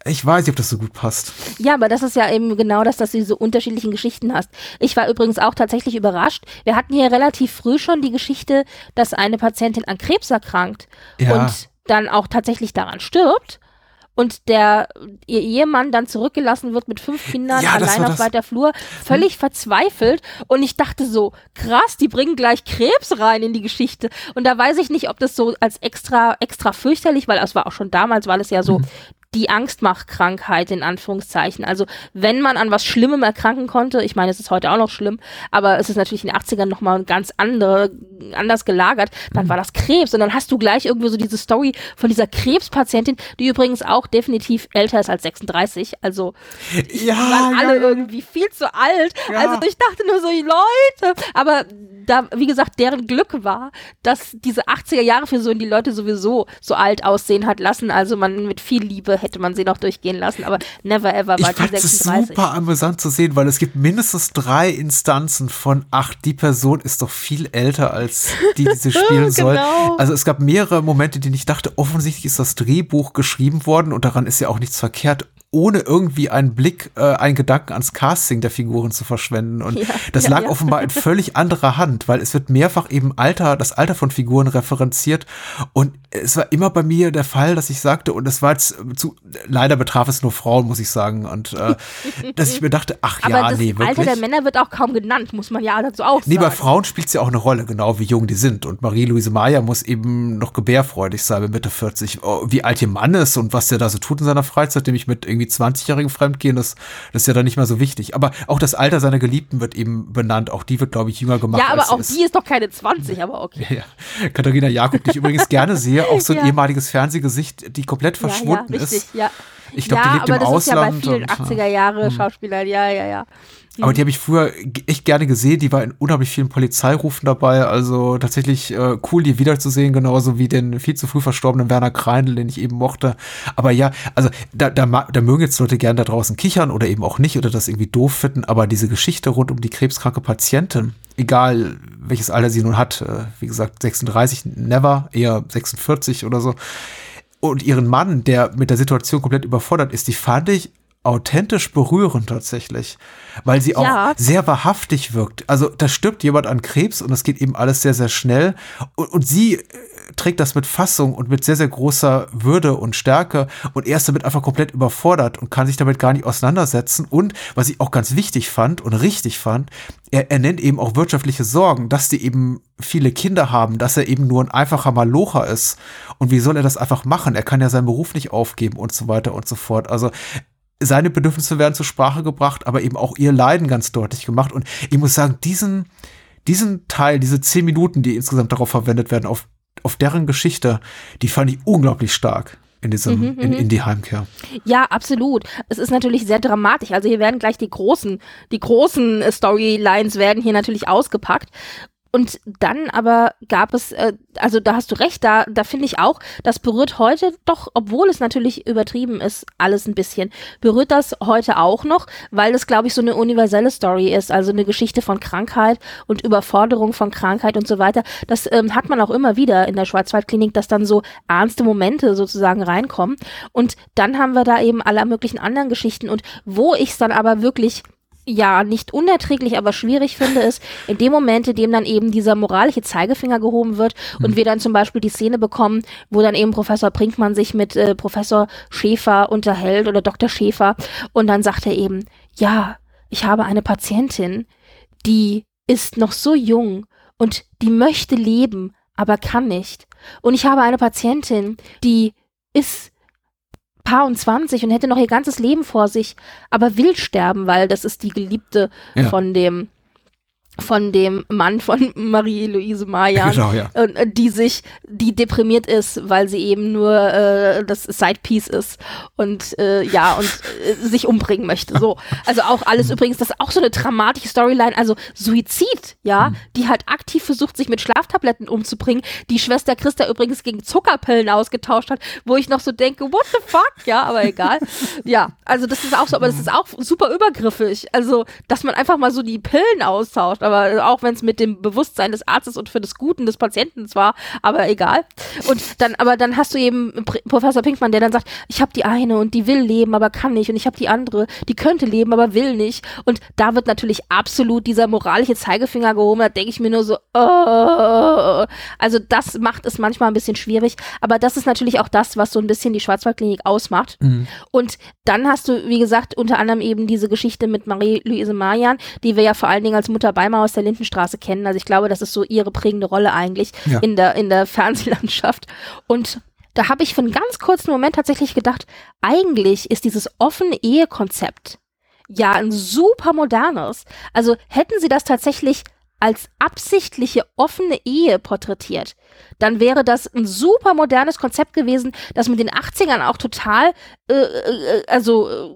ich weiß nicht, ob das so gut passt. Ja, aber das ist ja eben genau das, dass du diese unterschiedlichen Geschichten hast. Ich war übrigens auch tatsächlich überrascht. Wir hatten hier relativ früh schon die Geschichte, dass eine Patientin an Krebs erkrankt Ja. und dann auch tatsächlich daran stirbt. Und der ihr Ehemann dann zurückgelassen wird mit fünf Kindern Ja, das allein auf das. weiter Flur, völlig verzweifelt. Und ich dachte so, krass, die bringen gleich Krebs rein in die Geschichte. Und da weiß ich nicht, ob das so als extra, extra fürchterlich, weil es war auch schon damals, war es ja so, die Angstmachkrankheit in Anführungszeichen. Also wenn man an was Schlimmem erkranken konnte, ich meine, es ist heute auch noch schlimm, aber es ist natürlich in den 80ern nochmal ganz andere, anders gelagert, dann war das Krebs. Und dann hast du gleich irgendwie so diese Story von dieser Krebspatientin, die übrigens auch definitiv älter ist als 36. Also Ja, waren alle irgendwie viel zu alt. Ja. Also ich dachte nur so, Leute. Aber da, wie gesagt, deren Glück war, dass diese 80er Jahre für so die Leute sowieso so alt aussehen hat lassen. Also man mit viel Liebe hätte man sie noch durchgehen lassen, aber never ever war Ich die fand es 36. super amüsant zu sehen, weil es gibt mindestens drei Instanzen von, ach, die Person ist doch viel älter, als die, die sie [laughs] spielen soll. Genau. Also es gab mehrere Momente, in denen ich dachte, offensichtlich ist das Drehbuch geschrieben worden und daran ist ja auch nichts verkehrt ohne irgendwie einen Blick, äh, einen Gedanken ans Casting der Figuren zu verschwenden. Und [laughs] Ja, das ja, lag ja. offenbar in völlig anderer Hand, weil es wird mehrfach eben Alter, das Alter von Figuren referenziert. Und es war immer bei mir der Fall, dass ich sagte, und es war jetzt zu, leider betraf es nur Frauen, muss ich sagen, und äh, [laughs] dass ich mir dachte, ach aber ja, das nee, wirklich. Alter der Männer wird auch kaum genannt, muss man ja dazu auch Nee, bei sagen. Frauen spielt es ja auch eine Rolle, genau wie jung die sind. Und Marie-Louise Meyer muss eben noch gebärfreudig sein mit Mitte 40. Oh, wie alt ihr Mann ist und was der da so tut in seiner Freizeit, nämlich mit irgendwie 20-Jährigen fremdgehen, das, das ist ja dann nicht mehr so wichtig. Aber auch das Alter seiner Geliebten wird eben benannt. Auch die wird, glaube ich, jünger gemacht. Ja, aber auch ist. die ist doch keine 20, aber okay. [laughs] Ja, Katharina Jakob, die ich übrigens gerne sehe, auch so ein [laughs] Ja. ehemaliges Fernsehgesicht, die komplett verschwunden ja, ja, richtig, ist. ja. Ich glaube, ja, die lebt aber im das ist ja bei Ausland. vielen und, ja. 80er Jahre Schauspielern, ja, ja, ja. Aber die habe ich früher echt gerne gesehen. Die war in unheimlich vielen Polizeirufen dabei. Also tatsächlich äh, cool, die wiederzusehen, genauso wie den viel zu früh verstorbenen Werner Kreindl, den ich eben mochte. Aber ja, also da, da, da mögen jetzt Leute gerne da draußen kichern oder eben auch nicht oder das irgendwie doof finden. Aber diese Geschichte rund um die krebskranke Patientin, egal welches Alter sie nun hat, äh, wie gesagt 36, never, eher 46 oder so, und ihren Mann, der mit der Situation komplett überfordert ist, die fand ich authentisch berührend tatsächlich, weil sie auch Ja. sehr wahrhaftig wirkt. Also da stirbt jemand an Krebs und es geht eben alles sehr, sehr schnell und, und sie äh, trägt das mit Fassung und mit sehr, sehr großer Würde und Stärke und er ist damit einfach komplett überfordert und kann sich damit gar nicht auseinandersetzen und was ich auch ganz wichtig fand und richtig fand, er, er nennt eben auch wirtschaftliche Sorgen, dass die eben viele Kinder haben, dass er eben nur ein einfacher Malocher ist und wie soll er das einfach machen? Er kann ja seinen Beruf nicht aufgeben und so weiter und so fort. Also seine Bedürfnisse werden zur Sprache gebracht, aber eben auch ihr Leiden ganz deutlich gemacht. Und ich muss sagen, diesen, diesen Teil, diese zehn Minuten, die insgesamt darauf verwendet werden, auf, auf deren Geschichte, die fand ich unglaublich stark in diesem, in, in die Heimkehr. Ja, absolut. Es ist natürlich sehr dramatisch. Also hier werden gleich die großen, die großen äh, Storylines werden hier natürlich ausgepackt. Und dann aber gab es, äh, also da hast du recht, da, da finde ich auch, das berührt heute doch, obwohl es natürlich übertrieben ist, alles ein bisschen, berührt das heute auch noch, weil es, glaube ich, so eine universelle Story ist, also eine Geschichte von Krankheit und Überforderung von Krankheit und so weiter. Das ähm, hat man auch immer wieder in der Schwarzwaldklinik, dass dann so ernste Momente sozusagen reinkommen. Und dann haben wir da eben alle möglichen anderen Geschichten und wo ich es dann aber wirklich ja, nicht unerträglich, aber schwierig finde, ist in dem Moment, in dem dann eben dieser moralische Zeigefinger gehoben wird und wir dann zum Beispiel die Szene bekommen, wo dann eben Professor Brinkmann sich mit äh, Professor Schäfer unterhält oder Dr. Schäfer und dann sagt er eben, ja, ich habe eine Patientin, die ist noch so jung und die möchte leben, aber kann nicht. Und ich habe eine Patientin, die ist paar und 20 und hätte noch ihr ganzes Leben vor sich, aber will sterben, weil das ist die Geliebte Ja. von dem von dem Mann von Marie-Louise Mayan, Genau, ja. äh, die sich, die deprimiert ist, weil sie eben nur äh, das Sidepiece ist und äh, ja und äh, sich umbringen möchte. So, also auch alles übrigens, das ist auch so eine dramatische Storyline, also Suizid, ja, die halt aktiv versucht, sich mit Schlaftabletten umzubringen, die Schwester Christa übrigens gegen Zuckerpillen ausgetauscht hat, wo ich noch so denke, what the fuck, ja, aber egal. [laughs] ja, also das ist auch so, aber das ist auch super übergriffig, also dass man einfach mal so die Pillen austauscht, aber auch wenn es mit dem Bewusstsein des Arztes und für das Guten des Patienten war, aber egal. Und dann, aber dann hast du eben Pr- Professor Pinkmann, der dann sagt, ich habe die eine und die will leben, aber kann nicht und ich habe die andere, die könnte leben, aber will nicht. Und da wird natürlich absolut dieser moralische Zeigefinger gehoben, da denke ich mir nur so, äh, also das macht es manchmal ein bisschen schwierig, aber das ist natürlich auch das, was so ein bisschen die Schwarzwaldklinik ausmacht. Und dann hast du, wie gesagt, unter anderem eben diese Geschichte mit Marie-Louise Marian, die wir ja vor allen Dingen als Mutter Beimer aus der Lindenstraße kennen. Also ich glaube, das ist so ihre prägende Rolle eigentlich Ja. in der, in der [laughs] Fernsehlandschaft. Und da habe ich für einen ganz kurzen Moment tatsächlich gedacht, eigentlich ist dieses offene Ehekonzept ja ein super modernes. Also hätten sie das tatsächlich als absichtliche offene Ehe porträtiert, dann wäre das ein super modernes Konzept gewesen, das mit den 80ern auch total, äh, äh, also äh,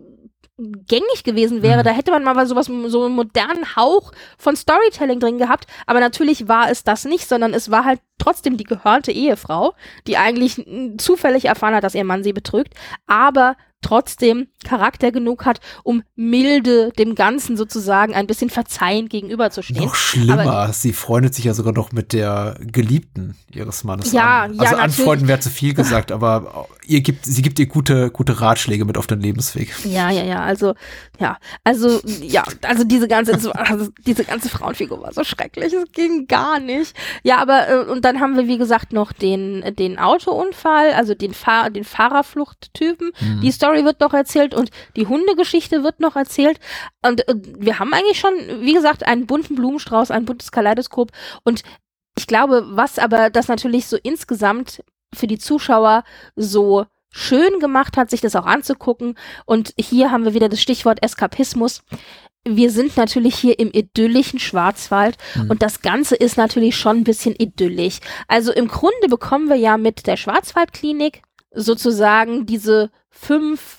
gängig gewesen wäre. Mhm. Da hätte man mal sowas, so einen modernen Hauch von Storytelling drin gehabt. Aber natürlich war es das nicht, sondern es war halt trotzdem die gehörnte Ehefrau, die eigentlich zufällig erfahren hat, dass ihr Mann sie betrügt, aber trotzdem Charakter genug hat, um milde dem Ganzen sozusagen ein bisschen verzeihend gegenüberzustehen. Noch schlimmer, Aber- sie freundet sich ja sogar noch mit der Geliebten ihres Mannes Ja, an. ja, Also natürlich. anfreunden wäre zu viel gesagt, aber ihr gibt, sie gibt ihr gute, gute Ratschläge mit auf den Lebensweg. Ja, ja, ja, also, ja, also, ja, also diese ganze, also diese ganze Frauenfigur war so schrecklich, es ging gar nicht. Ja, aber, äh, und dann haben wir, wie gesagt, noch den, den Autounfall, also den, Fahr den Fahrerfluchttypen. Mhm. Die Story wird noch erzählt und die Hundegeschichte wird noch erzählt. Und äh, wir haben eigentlich schon, wie gesagt, einen bunten Blumenstrauß, ein buntes Kaleidoskop. Und ich glaube, was aber das natürlich so insgesamt für die Zuschauer so schön gemacht hat, sich das auch anzugucken. Und hier haben wir wieder das Stichwort Eskapismus. Wir sind natürlich hier im idyllischen Schwarzwald Mhm. und das Ganze ist natürlich schon ein bisschen idyllisch. Also im Grunde bekommen wir ja mit der Schwarzwaldklinik sozusagen diese fünf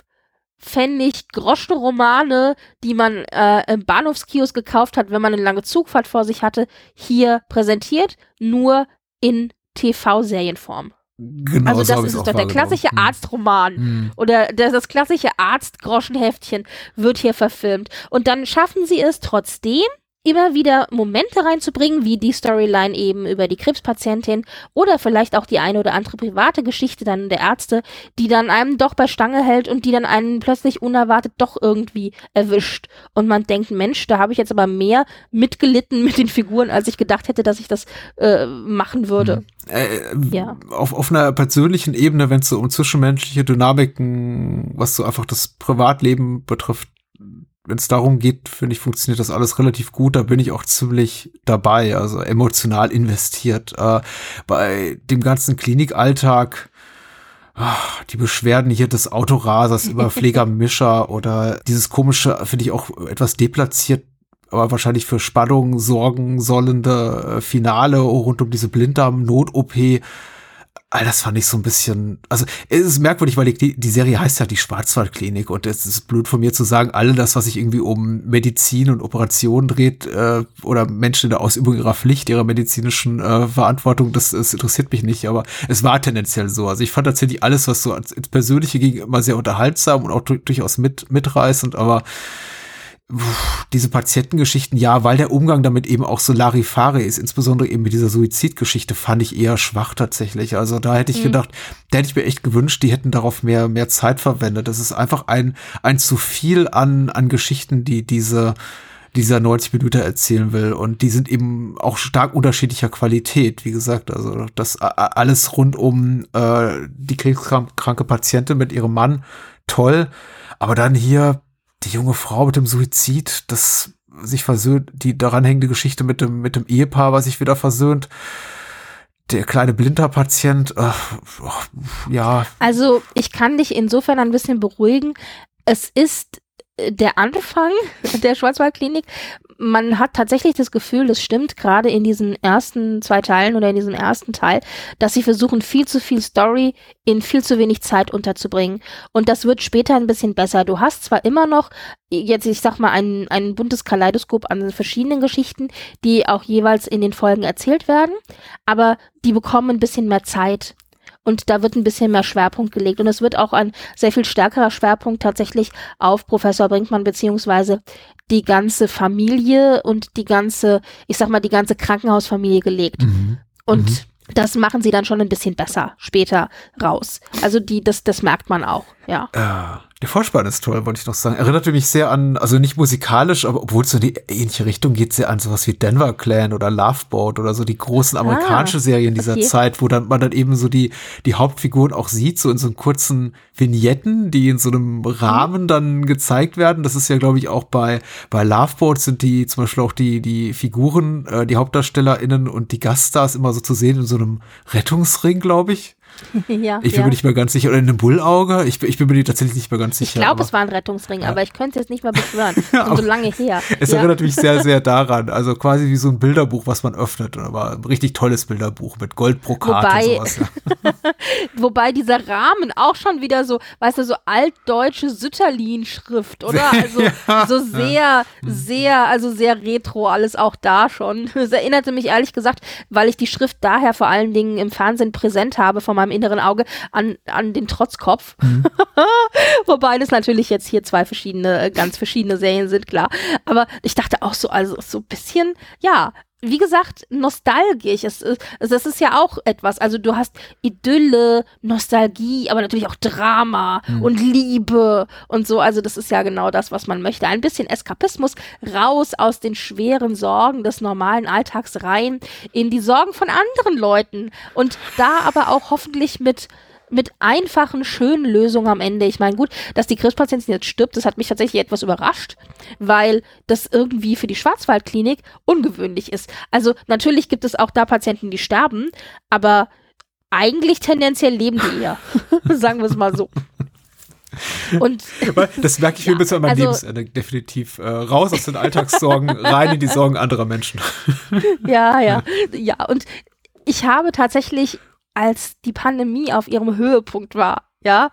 Pfennig Groschenromane, die man äh, im Bahnhofskiosk gekauft hat, wenn man eine lange Zugfahrt vor sich hatte, hier präsentiert, nur in TV-Serienform. Genau Also so das hab ist doch, der klassische Mhm. Arztroman. Mhm. Oder das, das klassische Arztgroschenheftchen wird hier verfilmt. Und dann schaffen sie es trotzdem, immer wieder Momente reinzubringen, wie die Storyline eben über die Krebspatientin oder vielleicht auch die eine oder andere private Geschichte dann der Ärzte, die dann einem doch bei Stange hält und die dann einen plötzlich unerwartet doch irgendwie erwischt. Und man denkt, Mensch, da habe ich jetzt aber mehr mitgelitten mit den Figuren, als ich gedacht hätte, dass ich das äh, machen würde. Äh, Ja. auf, auf einer persönlichen Ebene, wenn es so um zwischenmenschliche Dynamiken, was so einfach das Privatleben betrifft, wenn es darum geht, finde ich, funktioniert das alles relativ gut. Da bin ich auch ziemlich dabei, also emotional investiert. Äh, bei dem ganzen Klinikalltag, ah, die Beschwerden hier des Autorasers über [laughs] Pflegermischer oder dieses komische, finde ich auch etwas deplatziert, aber wahrscheinlich für Spannung sorgen sollende äh, Finale rund um diese Blinddarm-Not-OP. All das fand ich so ein bisschen, also es ist merkwürdig, weil die, die Serie heißt ja die Schwarzwaldklinik und es ist blöd von mir zu sagen, alle das, was sich irgendwie um Medizin und Operationen dreht äh, oder Menschen in der Ausübung ihrer Pflicht, ihrer medizinischen äh, Verantwortung, das, das interessiert mich nicht, aber es war tendenziell so. Also ich fand tatsächlich alles, was so ans, ins Persönliche ging, immer sehr unterhaltsam und auch du- durchaus mit, mitreißend, aber diese Patientengeschichten, ja, weil der Umgang damit eben auch so Larifare ist, insbesondere eben mit dieser Suizidgeschichte, fand ich eher schwach tatsächlich. Also da hätte ich gedacht, da hätte ich mir echt gewünscht, die hätten darauf mehr, mehr Zeit verwendet. Das ist einfach ein, ein zu viel an, an Geschichten, die diese, dieser 90 Minuten erzählen will. Und die sind eben auch stark unterschiedlicher Qualität, wie gesagt. Also das a- alles rund um äh, die krebskranke Patientin mit ihrem Mann, toll. Aber dann hier die junge Frau mit dem Suizid, das sich versöhnt, die daran hängende Geschichte mit dem, mit dem Ehepaar, was sich wieder versöhnt. Der kleine Blinderpatient, äh, ja, Also ich kann dich insofern ein bisschen beruhigen. Es ist äh, der Anfang [laughs] der Schwarzwaldklinik. Man hat tatsächlich das Gefühl, das stimmt gerade in diesen ersten zwei Teilen oder in diesem ersten Teil, dass sie versuchen, viel zu viel Story in viel zu wenig Zeit unterzubringen. Und das wird später ein bisschen besser. Du hast zwar immer noch, jetzt ich sag mal, ein, ein buntes Kaleidoskop an verschiedenen Geschichten, die auch jeweils in den Folgen erzählt werden, aber die bekommen ein bisschen mehr Zeit. Und da wird ein bisschen mehr Schwerpunkt gelegt. Und es wird auch ein sehr viel stärkerer Schwerpunkt tatsächlich auf Professor Brinkmann beziehungsweise die ganze Familie und die ganze, ich sag mal, die ganze Krankenhausfamilie gelegt. mhm. Und Mhm. das machen sie dann schon ein bisschen besser später raus. Also die, das, das merkt man auch, ja. Äh, der Vorspann ist toll, wollte ich noch sagen. Erinnerte mich sehr an, also nicht musikalisch, aber obwohl es so in die ähnliche Richtung geht, sehr an sowas wie Denver Clan oder Loveboat oder so die großen amerikanischen Serien dieser okay. Zeit, wo dann man dann eben so die, die Hauptfiguren auch sieht, so in so kurzen Vignetten, die in so einem Rahmen dann gezeigt werden. Das ist ja, glaube ich, auch bei, bei Loveboat sind die zum Beispiel auch die, die Figuren, äh, die HauptdarstellerInnen und die Gaststars immer so zu sehen in so einem Rettungsring, glaube ich. [laughs] ja, Ich bin ja. mir nicht mehr ganz sicher. Oder in einem Bullauge? Ich, bin- ich bin mir tatsächlich nicht mehr ganz Ich sicher. glaube, aber es war ein Rettungsring, aber ich könnte es jetzt nicht mehr beschwören. Ja, [laughs] Schon so lange her. Es ja. erinnert mich sehr, sehr daran. Also quasi wie so ein Bilderbuch, was man öffnet. Aber ein richtig tolles Bilderbuch mit Goldbrokat Wobei- und sowas. Ja. [laughs] Wobei dieser Rahmen auch schon wieder so, weißt du, so altdeutsche Sütterlin-Schrift, oder? Also Ja. so sehr, sehr, also sehr retro alles auch da schon. Es erinnerte mich ehrlich gesagt, weil ich die Schrift daher vor allen Dingen im Fernsehen präsent habe vor meinem inneren Auge an, an den Trotzkopf. [laughs] Wobei das natürlich jetzt hier zwei verschiedene, äh, ganz verschiedene Serien sind, klar. Aber ich dachte auch so, also so ein bisschen, ja, wie gesagt, nostalgisch. Es, ist- es, das ist ja auch etwas. Also du hast Idylle, Nostalgie, aber natürlich auch Drama und Liebe und so. Also das ist ja genau das, was man möchte. Ein bisschen Eskapismus raus aus den schweren Sorgen des normalen Alltags rein in die Sorgen von anderen Leuten. Und da aber auch hoffentlich mit mit einfachen, schönen Lösungen am Ende. Ich meine, gut, dass die Krebspatientin jetzt stirbt, das hat mich tatsächlich etwas überrascht, weil das irgendwie für die Schwarzwaldklinik ungewöhnlich ist. Also natürlich gibt es auch da Patienten, die sterben, aber eigentlich tendenziell leben die eher. [laughs] Sagen wir es mal so. [laughs] Und Das merke ich mir Ja, bis an mein also- Lebensende definitiv. Äh, raus aus den Alltagssorgen, [laughs] rein in die Sorgen anderer Menschen. ja, ja, ja. Und ich habe tatsächlich, als die Pandemie auf ihrem Höhepunkt war, ja,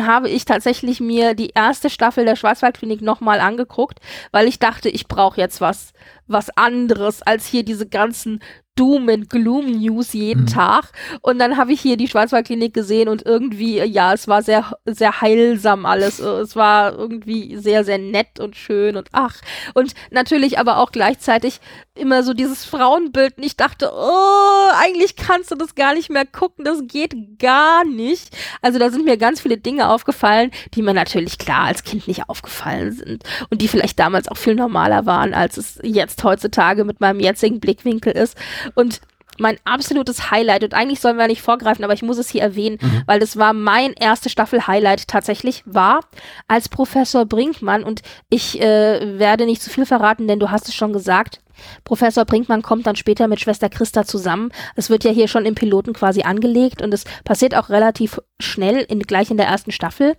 habe ich tatsächlich mir die erste Staffel der Schwarzwaldklinik nochmal angeguckt, weil ich dachte, ich brauche jetzt was, was anderes als hier diese ganzen Doom and Gloom News jeden Mhm. Tag. Und dann habe ich hier die Schwarzwaldklinik gesehen und irgendwie, ja, es war sehr, sehr heilsam alles. Äh, Es war irgendwie sehr, sehr nett und schön und ach. Und natürlich aber auch gleichzeitig immer so dieses Frauenbild. Und ich dachte, oh, eigentlich kannst du das gar nicht mehr gucken. Das geht gar nicht. Also da sind mir ganz viele Dinge aufgefallen, die mir natürlich klar als Kind nicht aufgefallen sind. Und die vielleicht damals auch viel normaler waren, als es jetzt heutzutage mit meinem jetzigen Blickwinkel ist. Und mein absolutes Highlight, und eigentlich sollen wir nicht vorgreifen, aber ich muss es hier erwähnen, weil das war mein erste Staffel Highlight tatsächlich, war als Professor Brinkmann, und ich äh, werde nicht zu viel verraten, denn du hast es schon gesagt, Professor Brinkmann kommt dann später mit Schwester Christa zusammen. Es wird ja hier schon im Piloten quasi angelegt und es passiert auch relativ schnell, in, gleich in der ersten Staffel.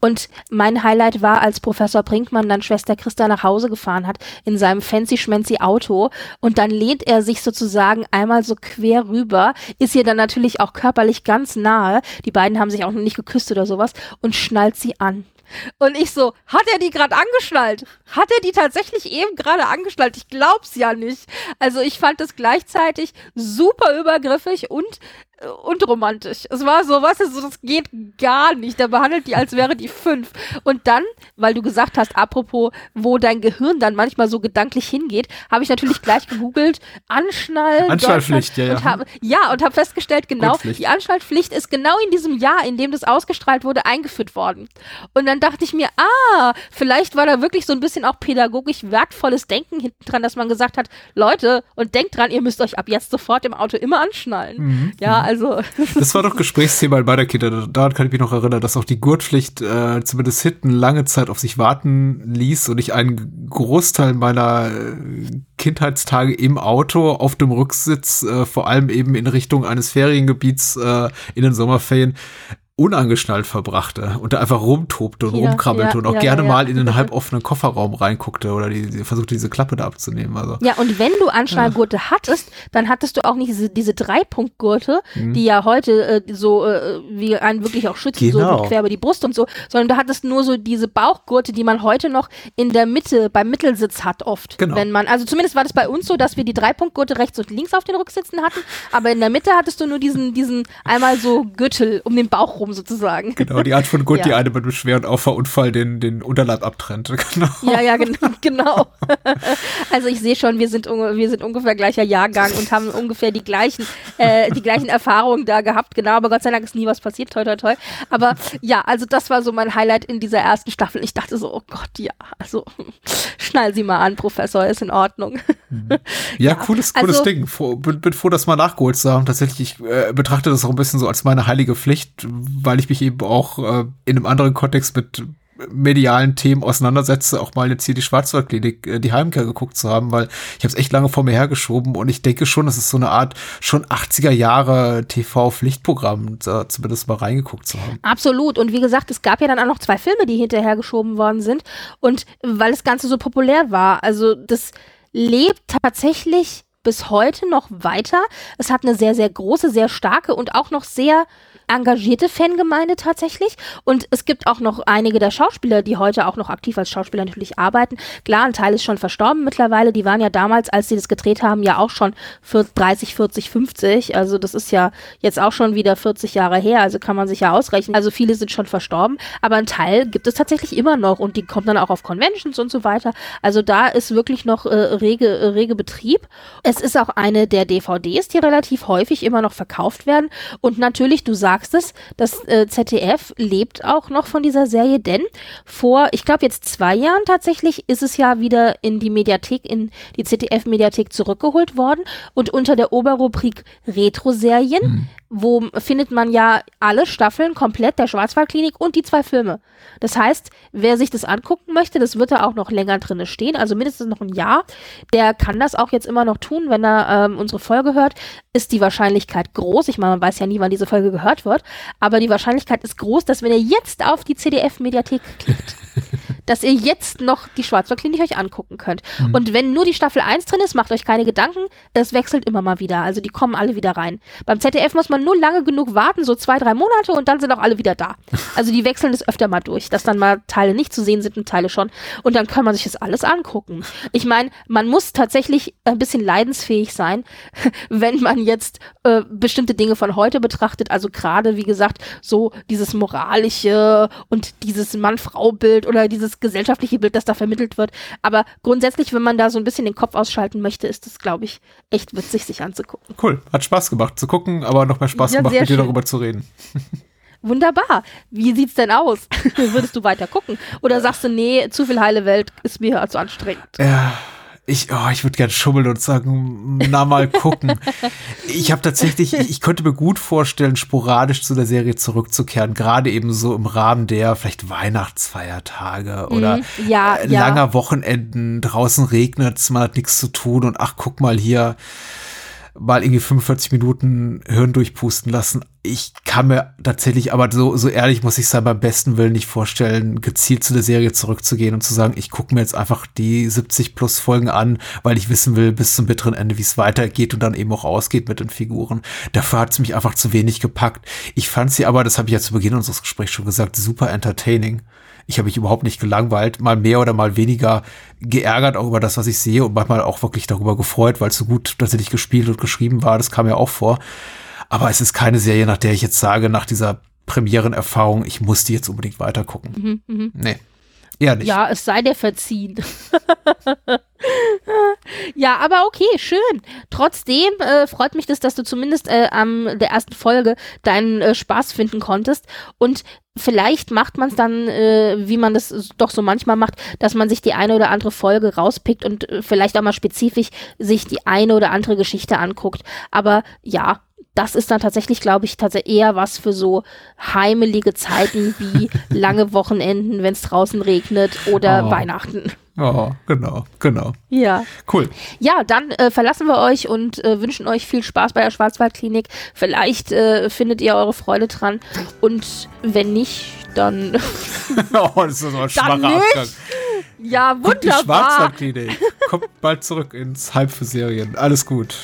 Und mein Highlight war, als Professor Brinkmann dann Schwester Christa nach Hause gefahren hat in seinem fancy schmancy Auto und dann lehnt er sich sozusagen einmal so quer rüber, ist ihr dann natürlich auch körperlich ganz nahe. Die beiden haben sich auch noch nicht geküsst oder sowas und schnallt sie an. Und ich so, hat er die gerade angeschnallt? Hat er die tatsächlich eben gerade angeschnallt? Ich glaub's ja nicht. Also ich fand es gleichzeitig super übergriffig und und romantisch. Es war so, was so, das geht gar nicht. Der behandelt die, als wäre die fünf. Und dann, weil du gesagt hast, apropos, wo dein Gehirn dann manchmal so gedanklich hingeht, habe ich natürlich gleich gegoogelt, Anschnallen. Anschnallpflicht, ja, ja. Und habe, ja, und habe festgestellt, genau, die Anschnallpflicht ist genau in diesem Jahr, in dem das ausgestrahlt wurde, eingeführt worden. Und dann dachte ich mir, ah, vielleicht war da wirklich so ein bisschen auch pädagogisch wertvolles Denken hinten dran, dass man gesagt hat, Leute, und denkt dran, ihr müsst euch ab jetzt sofort im Auto immer anschnallen. Mhm. Ja, also, [laughs] Das war doch Gesprächsthema in meiner Kindheit. Daran kann ich mich noch erinnern, dass auch die Gurtpflicht äh, zumindest hinten lange Zeit auf sich warten ließ und ich einen Großteil meiner äh, Kindheitstage im Auto auf dem Rücksitz, äh, vor allem eben in Richtung eines Feriengebiets äh, in den Sommerferien, unangeschnallt verbrachte und da einfach rumtobte und Ja, rumkrabbelte ja, und auch ja, gerne mal in den halboffenen Kofferraum reinguckte oder die, die versuchte, diese Klappe da abzunehmen. Also ja, und wenn du Anschnallgurte hattest, dann hattest du auch nicht diese, diese Dreipunktgurte, Mhm. die ja heute äh, so äh, wie einen wirklich auch schützen, so Genau. mit quer über die Brust und so, sondern du hattest nur so diese Bauchgurte, die man heute noch in der Mitte beim Mittelsitz hat oft. Genau. Wenn man, also zumindest war das bei uns so, dass wir die Dreipunktgurte rechts und links auf den Rücksitzen hatten, aber in der Mitte hattest du nur diesen, diesen einmal so Gürtel um den Bauch rum sozusagen. genau die Art von Gurt, die Ja. eine mit einem schweren Auffahrunfall den, den Unterleib abtrennt. [laughs] Genau. Ja, ja, gen [laughs] genau. also ich sehe schon, wir sind, wir sind ungefähr gleicher Jahrgang und haben ungefähr die gleichen, äh, die gleichen Erfahrungen da gehabt, genau, aber Gott sei Dank ist nie was passiert, toi, toi, toi. Aber ja, also das war so mein Highlight in dieser ersten Staffel. Ich dachte so, oh Gott, ja, also schnall sie mal an, Professor, ist in Ordnung. [laughs] Ja, cooles, cooles also- Ding. Froh, bin, bin froh, das mal nachgeholt zu haben. Tatsächlich, ich äh, betrachte das auch ein bisschen so als meine heilige Pflicht, weil ich mich eben auch äh, in einem anderen Kontext mit medialen Themen auseinandersetze, auch mal jetzt hier die Schwarzwaldklinik, äh, die Heimkehr geguckt zu haben, weil ich habe es echt lange vor mir hergeschoben und ich denke schon, das ist so eine Art schon 80er Jahre TV-Pflichtprogramm, da zumindest mal reingeguckt zu haben. Absolut. Und wie gesagt, es gab ja dann auch noch zwei Filme, die hinterher geschoben worden sind. Und weil das Ganze so populär war, also das lebt tatsächlich bis heute noch weiter. Es hat eine sehr, sehr große, sehr starke und auch noch sehr engagierte Fangemeinde tatsächlich. Und es gibt auch noch einige der Schauspieler, die heute auch noch aktiv als Schauspieler natürlich arbeiten. Klar, ein Teil ist schon verstorben mittlerweile. Die waren ja damals, als sie das gedreht haben, ja auch schon für 30, 40, 50. Also das ist ja jetzt auch schon wieder 40 Jahre her. Also kann man sich ja ausrechnen. Also viele sind schon verstorben. Aber ein Teil gibt es tatsächlich immer noch und die kommen dann auch auf Conventions und so weiter. Also da ist wirklich noch äh, rege, äh, rege Betrieb. Es ist auch eine der DVDs, die relativ häufig immer noch verkauft werden. Und natürlich, du sagst, sagst es, das äh, ZDF lebt auch noch von dieser Serie, denn vor, ich glaube jetzt zwei Jahren tatsächlich, ist es ja wieder in die Mediathek, in die ZDF-Mediathek zurückgeholt worden und unter der Oberrubrik Retro-Serien. Mhm wo findet man ja alle Staffeln komplett der Schwarzwaldklinik und die zwei Filme. Das heißt, wer sich das angucken möchte, das wird da auch noch länger drinne stehen, also mindestens noch ein Jahr, der kann das auch jetzt immer noch tun, wenn er ähm, unsere Folge hört, ist die Wahrscheinlichkeit groß. Ich meine, man weiß ja nie, wann diese Folge gehört wird, aber die Wahrscheinlichkeit ist groß, dass wenn ihr jetzt auf die CDF-Mediathek klickt, [laughs] dass ihr jetzt noch die Schwarzwaldklinik euch angucken könnt. Mhm. Und wenn nur die Staffel 1 drin ist, macht euch keine Gedanken, es wechselt immer mal wieder. Also die kommen alle wieder rein. Beim ZDF muss man nur lange genug warten, so zwei, drei Monate und dann sind auch alle wieder da. [laughs] Also die wechseln das öfter mal durch, dass dann mal Teile nicht zu sehen sind und Teile schon. Und dann kann man sich das alles angucken. Ich meine, man muss tatsächlich ein bisschen leidensfähig sein, [laughs] wenn man jetzt äh, bestimmte Dinge von heute betrachtet. Also gerade, wie gesagt, so dieses moralische und dieses Mann-Frau-Bild oder dieses gesellschaftliche Bild, das da vermittelt wird. Aber grundsätzlich, wenn man da so ein bisschen den Kopf ausschalten möchte, ist es, glaube ich, echt witzig, sich anzugucken. Cool, hat Spaß gemacht zu gucken, aber noch mehr Spaß ja, gemacht, mit dir darüber zu reden. Wunderbar. Wie sieht's denn aus? [laughs] Würdest du weiter gucken? Oder sagst du, nee, zu viel heile Welt ist mir zu anstrengend? Ja, ich, oh, ich würde gern schummeln und sagen, na mal gucken. ich habe tatsächlich, ich, ich könnte mir gut vorstellen, sporadisch zu der Serie zurückzukehren, gerade eben so im Rahmen der vielleicht Weihnachtsfeiertage oder ja, äh, langer ja. Wochenenden. Draußen regnet's, man hat nichts zu tun und ach, guck mal hier mal irgendwie 45 Minuten Hirn durchpusten lassen. Ich kann mir tatsächlich, aber so, so ehrlich muss ich sein, beim besten Willen nicht vorstellen, gezielt zu der Serie zurückzugehen und zu sagen, ich gucke mir jetzt einfach die 70 plus Folgen an, weil ich wissen will bis zum bitteren Ende, wie es weitergeht und dann eben auch ausgeht mit den Figuren. Dafür hat es mich einfach zu wenig gepackt. Ich fand sie aber, das habe ich ja zu Beginn unseres Gesprächs schon gesagt, super entertaining. Ich habe mich überhaupt nicht gelangweilt, mal mehr oder mal weniger geärgert auch über das, was ich sehe und manchmal auch wirklich darüber gefreut, weil es so gut tatsächlich gespielt und geschrieben war. Das kam ja auch vor. Aber es ist keine Serie, nach der ich jetzt sage, nach dieser Premierenerfahrung, ich muss die jetzt unbedingt weitergucken. Mhm, mh. Nee. Eher. Ja, es sei dir verziehen. [laughs] ja, aber okay, schön. Trotzdem äh, freut mich das, dass du zumindest äh, am der ersten Folge deinen äh, Spaß finden konntest. Und vielleicht macht man es dann, äh, wie man das doch so manchmal macht, dass man sich die eine oder andere Folge rauspickt und äh, vielleicht auch mal spezifisch sich die eine oder andere Geschichte anguckt. Aber ja, das ist dann tatsächlich, glaube ich, tatsächlich eher was für so heimelige Zeiten wie [laughs] lange Wochenenden, wenn es draußen regnet oder oh. Weihnachten. Oh, genau, genau. Ja. Cool. Ja, dann äh, verlassen wir euch und äh, wünschen euch viel Spaß bei der Schwarzwaldklinik. Vielleicht äh, findet ihr eure Freude dran. Und wenn nicht, dann. [laughs] oh, das ist so ein schwacher Abgang. Ja, wunderbar. Guckt die Schwarzwaldklinik. Kommt bald zurück ins Hype für Serien. Alles gut.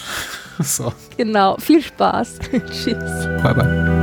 [laughs] So. Genau. Viel Spaß. [laughs] Tschüss. Bye, bye.